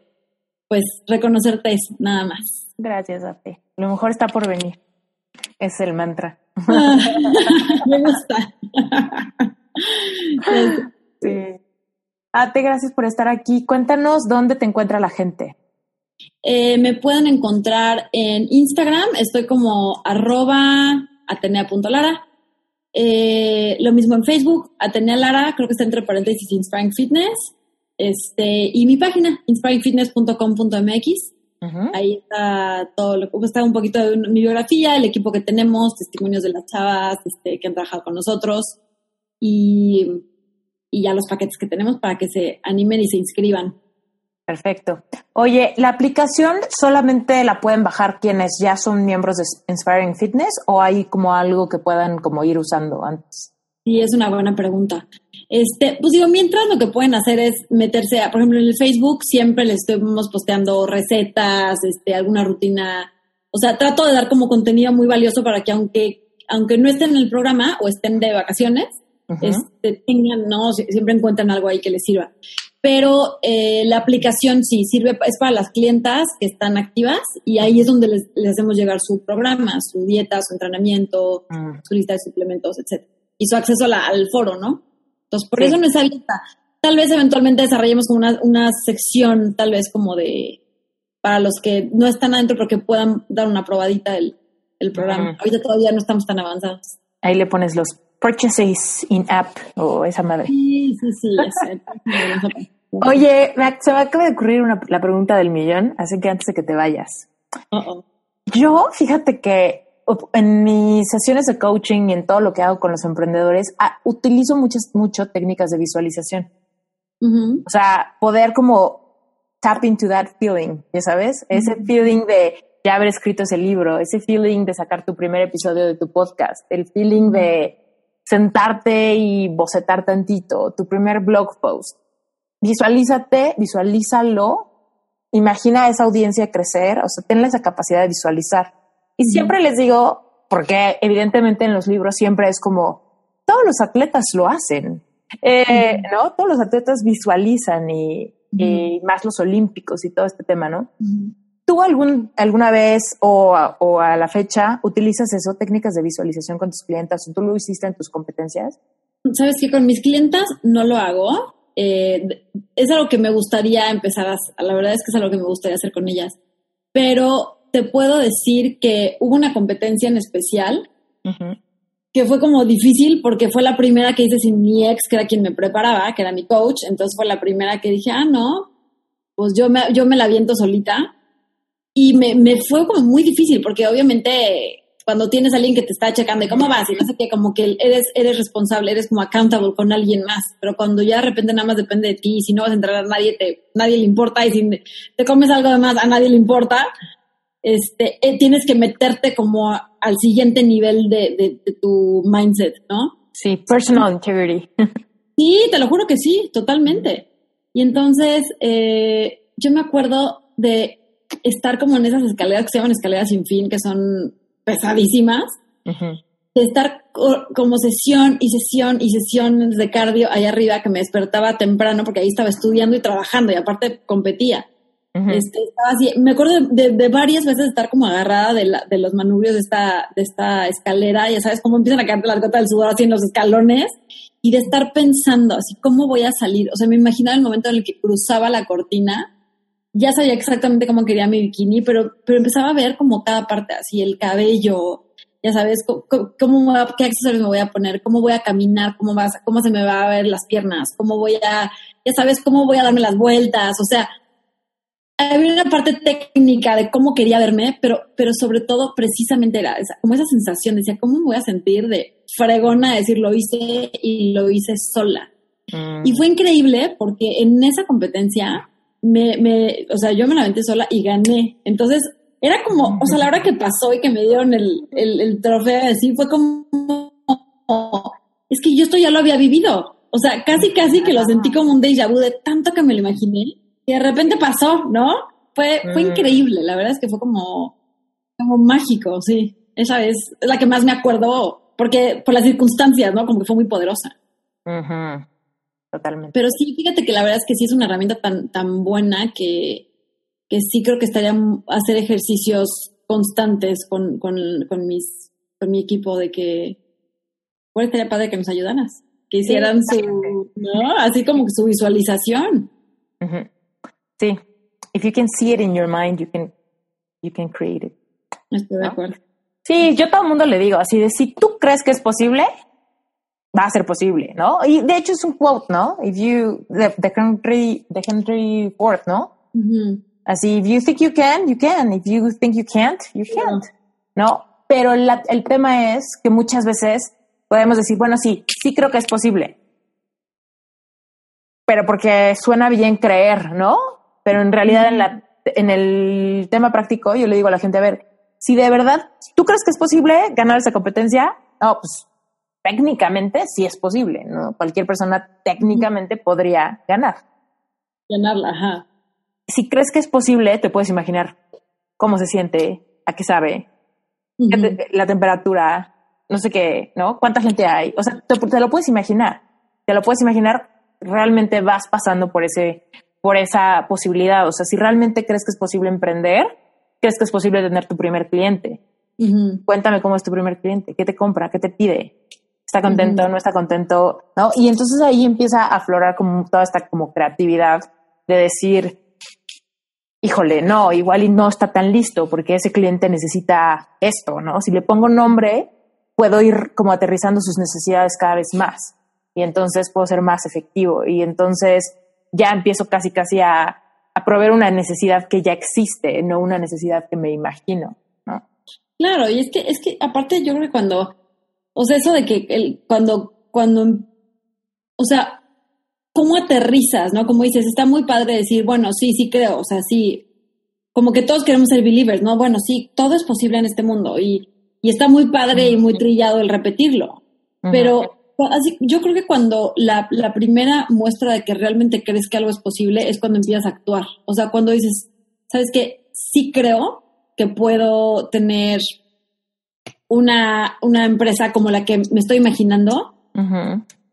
pues, reconocerte es nada más. Gracias, Ate. Lo mejor está por venir. Es el mantra. Me gusta. Sí. Ate, gracias por estar aquí. Cuéntanos dónde te encuentra la gente. Eh, me pueden encontrar en Instagram, estoy como arroba atenea.lara. Eh, lo mismo en Facebook, Atenea Lara, creo que está entre paréntesis Inspiring Fitness. Este, y mi página, inspiringfitness.com.mx. Ujú. Ahí está todo lo que está un poquito de mi biografía, el equipo que tenemos, testimonios de las chavas este, que han trabajado con nosotros y, y ya los paquetes que tenemos para que se animen y se inscriban. Perfecto. Oye, ¿la aplicación solamente la pueden bajar quienes ya son miembros de Inspiring Fitness o hay como algo que puedan como ir usando antes? Sí, es una buena pregunta. Este, pues digo, mientras lo que pueden hacer es meterse, a, por ejemplo, en el Facebook siempre les estamos posteando recetas, este, alguna rutina. O sea, trato de dar como contenido muy valioso para que aunque, aunque no estén en el programa o estén de vacaciones, este, tengan, no, Sie- siempre encuentran algo ahí que les sirva. Pero eh, la aplicación sí sirve, es para las clientas que están activas y ahí es donde les, les hacemos llegar su programa, su dieta, su entrenamiento, Mm. su lista de suplementos, etcétera. Y su acceso la- al foro, ¿no? Entonces, por Sí. eso no está lista. Tal vez eventualmente desarrollemos como una, una sección, tal vez como de, para los que no están adentro, pero que puedan dar una probadita del, del programa. Ahorita todavía no estamos tan avanzados. Ahí le pones los purchases in app o esa madre. Sí, sí, sí. Oye, se me acaba de ocurrir una- la pregunta del millón, así que antes de que te vayas. Yo, fíjate que en mis sesiones de coaching y en todo lo que hago con los emprendedores, ah, utilizo muchas, mucho técnicas de visualización. Ujú. O sea, poder como tap into that feeling, ya sabes, ese feeling de ya haber escrito ese libro, ese feeling de sacar tu primer episodio de tu podcast, el feeling de sentarte y bocetar tantito, tu primer blog post. Visualízate, visualízalo, imagina a esa audiencia crecer, o sea, ten esa capacidad de visualizar. Y siempre les digo, porque evidentemente en los libros siempre es como, todos los atletas lo hacen, eh, ¿no? Todos los atletas visualizan y, y, más los olímpicos y todo este tema, ¿no? ¿Tú algún, alguna vez o a, o a, la fecha utilizas eso, técnicas de visualización con tus clientes? ¿O tú lo hiciste en tus competencias? Sabes que con mis clientas no lo hago. Eh, es algo que me gustaría empezar a La verdad es que es algo que me gustaría hacer con ellas. Pero te puedo decir que hubo una competencia en especial uh-huh. que fue como difícil porque fue la primera que hice sin mi ex, que era quien me preparaba, que era mi coach. Entonces fue la primera que dije, ah, no, pues yo me, yo me la viento solita y me, me, fue como muy difícil porque obviamente cuando tienes a alguien que te está checando y cómo vas y no sé qué, como que eres, eres responsable, eres como accountable con alguien más, pero cuando ya de repente nada más depende de ti y si no vas a entrar a nadie, te, nadie le importa y si te comes algo de más a nadie le importa, este, eh, tienes que meterte como al siguiente nivel de, de, de tu mindset, ¿no? Sí, personal integrity. sí, te lo juro que sí, totalmente. Y entonces, eh, yo me acuerdo de estar como en esas escaleras que se llaman escaleras sin fin, que son pesadísimas, uh-huh. de estar co- como sesión y sesión y sesión de cardio allá arriba, que me despertaba temprano porque ahí estaba estudiando y trabajando y aparte competía. Uh-huh. Este, estaba así, me acuerdo de, de, varias veces estar como agarrada de, la, de, los manubrios de esta, de esta escalera, ya sabes cómo empiezan a caerte las gotas del sudor así en los escalones, y de estar pensando así, ¿cómo voy a salir? O sea, me imaginaba el momento en el que cruzaba la cortina ya sabía exactamente cómo quería mi bikini, pero, pero empezaba a ver como cada parte, así el cabello, ya sabes, cómo, cómo qué accesorios me voy a poner, cómo voy a caminar, cómo, va, cómo se me va a ver las piernas, cómo voy a, ya sabes, cómo voy a darme las vueltas, o sea, había una parte técnica de cómo quería verme, pero, pero sobre todo precisamente era esa, como esa sensación, decía, ¿cómo me voy a sentir de fregona decir lo hice y lo hice sola? Mm. Y fue increíble porque en esa competencia me, me, o sea, yo me la aventé sola y gané. Entonces, era como, o sea, la hora que pasó y que me dieron el, el, el trofeo así, fue como, es que yo esto ya lo había vivido. O sea, casi, casi que lo sentí como un déjà vu de tanto que me lo imaginé y de repente pasó, ¿no? Fue, fue mm. increíble, la verdad es que fue como, como mágico, sí. Esa es la que más me acuerdo, porque por las circunstancias, ¿no? Como que fue muy poderosa. Totalmente. Pero sí, fíjate que la verdad es que sí es una herramienta tan, tan buena que, que sí creo que estaría hacer ejercicios constantes con, con, con, mis, con mi equipo de que, bueno, estaría padre que nos ayudaras, que hicieran sí, su, ¿no? Así como su visualización. Uh-huh. Sí. If you can see it in your mind, you can, you can create it. Estoy de acuerdo. Sí, yo a todo el mundo le digo así de si tú crees que es posible, va a ser posible, ¿no? Y de hecho es un quote, ¿no? If you, de, de Henry, de Henry Ford, ¿no? Así, if you think you can, you can. If you think you can't, you can't, ¿no? Pero la, el tema es que muchas veces podemos decir, bueno, sí, sí creo que es posible. Pero porque suena bien creer, ¿no? Pero en realidad en, la, en el tema práctico yo le digo a la gente, a ver, si de verdad tú crees que es posible ganar esa competencia, no, pues técnicamente sí es posible, ¿no? Cualquier persona técnicamente podría ganar. Ganarla, ajá. Si crees que es posible, te puedes imaginar cómo se siente, a qué sabe, uh -huh. la temperatura, no sé qué, ¿no? ¿Cuánta gente hay? O sea, te, te, lo puedes imaginar, te lo puedes imaginar, realmente vas pasando por ese, por esa posibilidad. O sea, si realmente crees que es posible emprender, crees que es posible tener tu primer cliente. Uh -huh. Cuéntame cómo es tu primer cliente, qué te compra, qué te pide, está contento, uh -huh. no está contento, ¿no? Y entonces ahí empieza a aflorar como toda esta como creatividad de decir, híjole, no, igual y no está tan listo porque ese cliente necesita esto, ¿no? Si le pongo nombre, puedo ir como aterrizando sus necesidades cada vez más y entonces puedo ser más efectivo y entonces ya empiezo casi casi a, a proveer una necesidad que ya existe, no una necesidad que me imagino, ¿no? Claro, y es que, es que aparte yo creo que cuando o sea, eso de que el, cuando, cuando, o sea, cómo aterrizas, ¿no? Como dices, está muy padre decir, bueno, sí, sí creo, o sea, sí, como que todos queremos ser believers, ¿no? Bueno, sí, todo es posible en este mundo y, y está muy padre y muy trillado el repetirlo, pero así, yo creo que cuando la, la primera muestra de que realmente crees que algo es posible es cuando empiezas a actuar, o sea, cuando dices, ¿sabes qué? Sí creo que puedo tener una, una empresa como la que me estoy imaginando,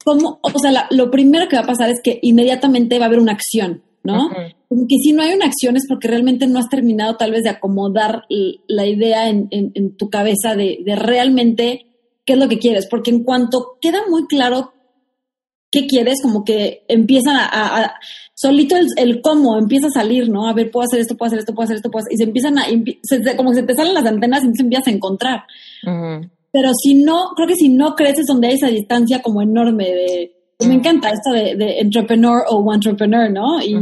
como, o sea, lo primero que va a pasar es que inmediatamente va a haber una acción, ¿no? Como que si no hay una acción es porque realmente no has terminado tal vez de acomodar la idea en, en, tu cabeza de, de, realmente qué es lo que quieres, porque en cuanto queda muy claro qué quieres, como que empiezan a, solito el, cómo empieza a salir, ¿no? A ver, puedo hacer esto, puedo hacer esto, puedo hacer esto, puedo hacer, y se empiezan a, se, como se te salen las antenas y se empiezas a encontrar. Pero si no, creo que si no creces donde hay esa distancia como enorme de, me encanta esto de, de entrepreneur o entrepreneur, ¿no? Y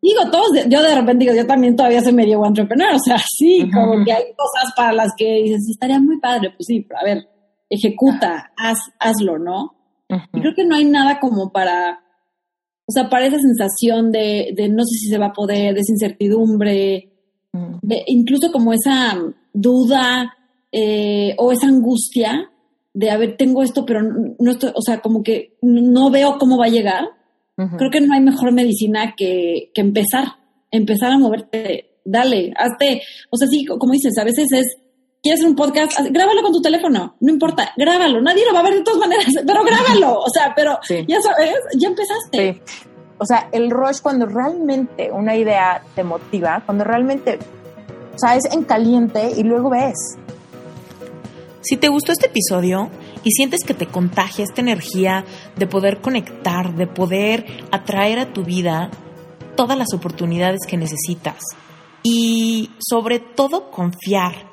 digo, todos, yo de repente digo, yo también todavía soy medio entrepreneur, o sea, sí, como que hay cosas para las que dices, estaría muy padre, pues sí, pero a ver, ejecuta, haz, hazlo, ¿no? Y creo que no hay nada como para, o sea, para esa sensación de, de no sé si se va a poder, de esa incertidumbre, de, incluso como esa duda eh, o esa angustia de, a ver, tengo esto, pero no estoy, o sea, como que no veo cómo va a llegar. Creo que no hay mejor medicina que, que empezar, empezar a moverte, dale, hazte, o sea, sí, como dices, a veces es, quieres hacer un podcast, grábalo con tu teléfono, no importa, grábalo, nadie lo va a ver de todas maneras, pero grábalo, o sea, pero ya sabes, ya empezaste. O sea, el rush cuando realmente una idea te motiva, cuando realmente, o sea, es en caliente y luego ves. Si te gustó este episodio y sientes que te contagia esta energía de poder conectar, de poder atraer a tu vida todas las oportunidades que necesitas y sobre todo confiar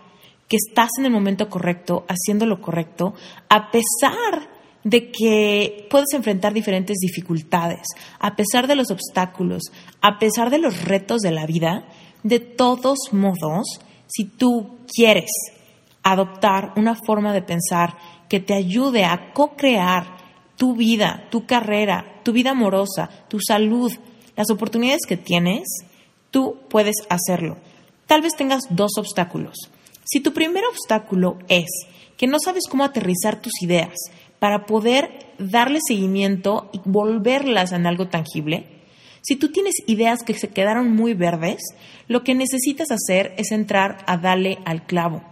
que estás en el momento correcto, haciendo lo correcto, a pesar de que puedes enfrentar diferentes dificultades, a pesar de los obstáculos, a pesar de los retos de la vida, de todos modos, si tú quieres adoptar una forma de pensar que te ayude a co-crear tu vida, tu carrera, tu vida amorosa, tu salud, las oportunidades que tienes, tú puedes hacerlo. Tal vez tengas dos obstáculos. Si tu primer obstáculo es que no sabes cómo aterrizar tus ideas para poder darle seguimiento y volverlas en algo tangible, si tú tienes ideas que se quedaron muy verdes, lo que necesitas hacer es entrar a darle al clavo.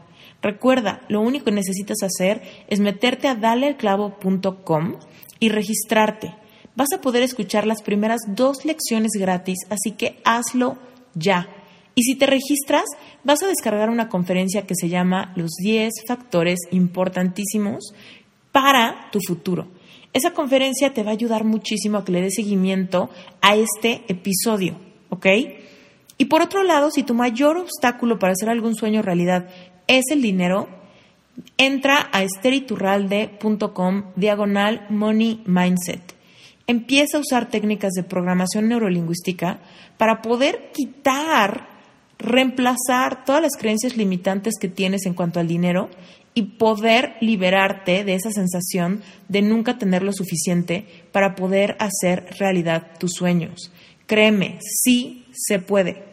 Recuerda, lo único que necesitas hacer es meterte a dalealclavo.com y registrarte. Vas a poder escuchar las primeras dos lecciones gratis, así que hazlo ya. Y si te registras, vas a descargar una conferencia que se llama Los 10 factores importantísimos para tu futuro. Esa conferencia te va a ayudar muchísimo a que le des seguimiento a este episodio, ¿ok? Y por otro lado, si tu mayor obstáculo para hacer algún sueño realidad es el dinero, entra a esteriturralde.com diagonal money mindset. Empieza a usar técnicas de programación neurolingüística para poder quitar reemplazar todas las creencias limitantes que tienes en cuanto al dinero y poder liberarte de esa sensación de nunca tener lo suficiente para poder hacer realidad tus sueños. Créeme, sí se puede.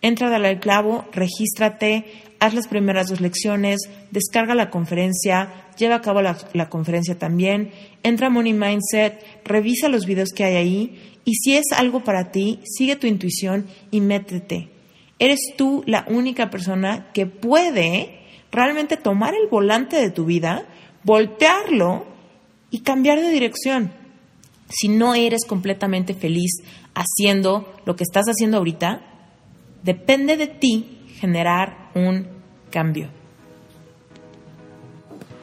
Entra al clavo, regístrate, haz las primeras dos lecciones, descarga la conferencia, lleva a cabo la, la, conferencia también, entra a Money Mindset, revisa los videos que hay ahí y si es algo para ti, sigue tu intuición y métete. Eres tú la única persona que puede realmente tomar el volante de tu vida, voltearlo y cambiar de dirección. Si no eres completamente feliz haciendo lo que estás haciendo ahorita, depende de ti generar un cambio.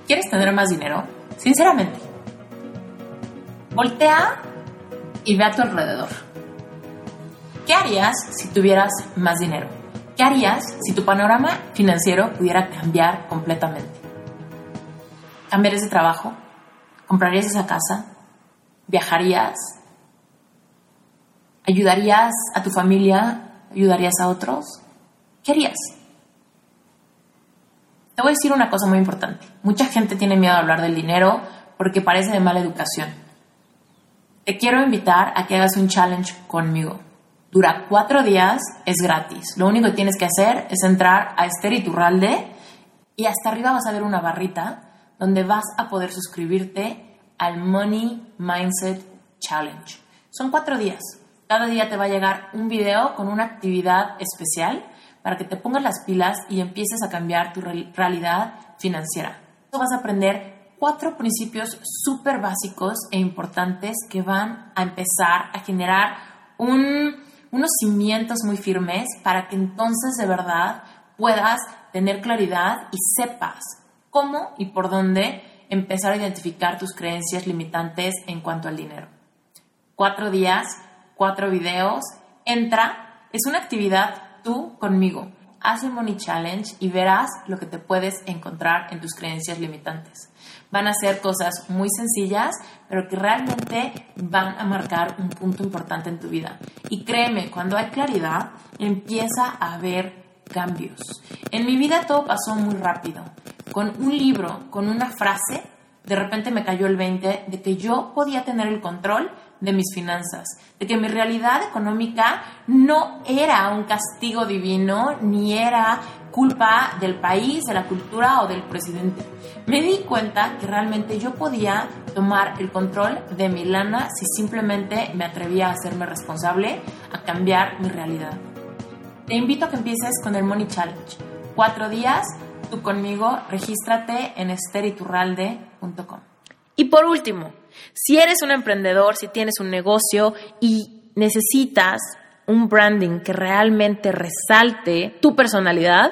¿Quieres tener más dinero? Sinceramente, voltea y ve a tu alrededor. ¿Qué harías si tuvieras más dinero? ¿Qué harías si tu panorama financiero pudiera cambiar completamente? ¿Cambiarías de trabajo? ¿Comprarías esa casa? ¿Viajarías? ¿Ayudarías a tu familia? ¿Ayudarías a otros? ¿Qué harías? Te voy a decir una cosa muy importante. Mucha gente tiene miedo a hablar del dinero porque parece de mala educación. te quiero invitar a que hagas un challenge conmigo. Dura cuatro días, es gratis. Lo único que tienes que hacer es entrar a Esther Iturralde y hasta arriba vas a ver una barrita donde vas a poder suscribirte al Money Mindset Challenge. Son cuatro días. Cada día te va a llegar un video con una actividad especial para que te pongas las pilas y empieces a cambiar tu realidad financiera. Vas a aprender cuatro principios súper básicos e importantes que van a empezar a generar unos cimientos muy firmes para que entonces de verdad puedas tener claridad y sepas cómo y por dónde empezar a identificar tus creencias limitantes en cuanto al dinero. Cuatro días, cuatro videos, entra, es una actividad tú conmigo. Haz el Money Challenge y verás lo que te puedes encontrar en tus creencias limitantes. Van a ser cosas muy sencillas, pero que realmente van a marcar un punto importante en tu vida. Y créeme, cuando hay claridad, empieza a haber cambios. En mi vida todo pasó muy rápido. Con un libro, con una frase, de repente me cayó el 20 de que yo podía tener el control de mis finanzas, de que mi realidad económica no era un castigo divino, ni era culpa del país, de la cultura o del presidente. Me di cuenta que realmente yo podía tomar el control de mi lana si simplemente me atrevía a hacerme responsable, a cambiar mi realidad. Te invito a que empieces con el Money Challenge. Cuatro días, tú conmigo, regístrate en esteriturralde.com. Y por último, si eres un emprendedor, si tienes un negocio y necesitas un branding que realmente resalte tu personalidad,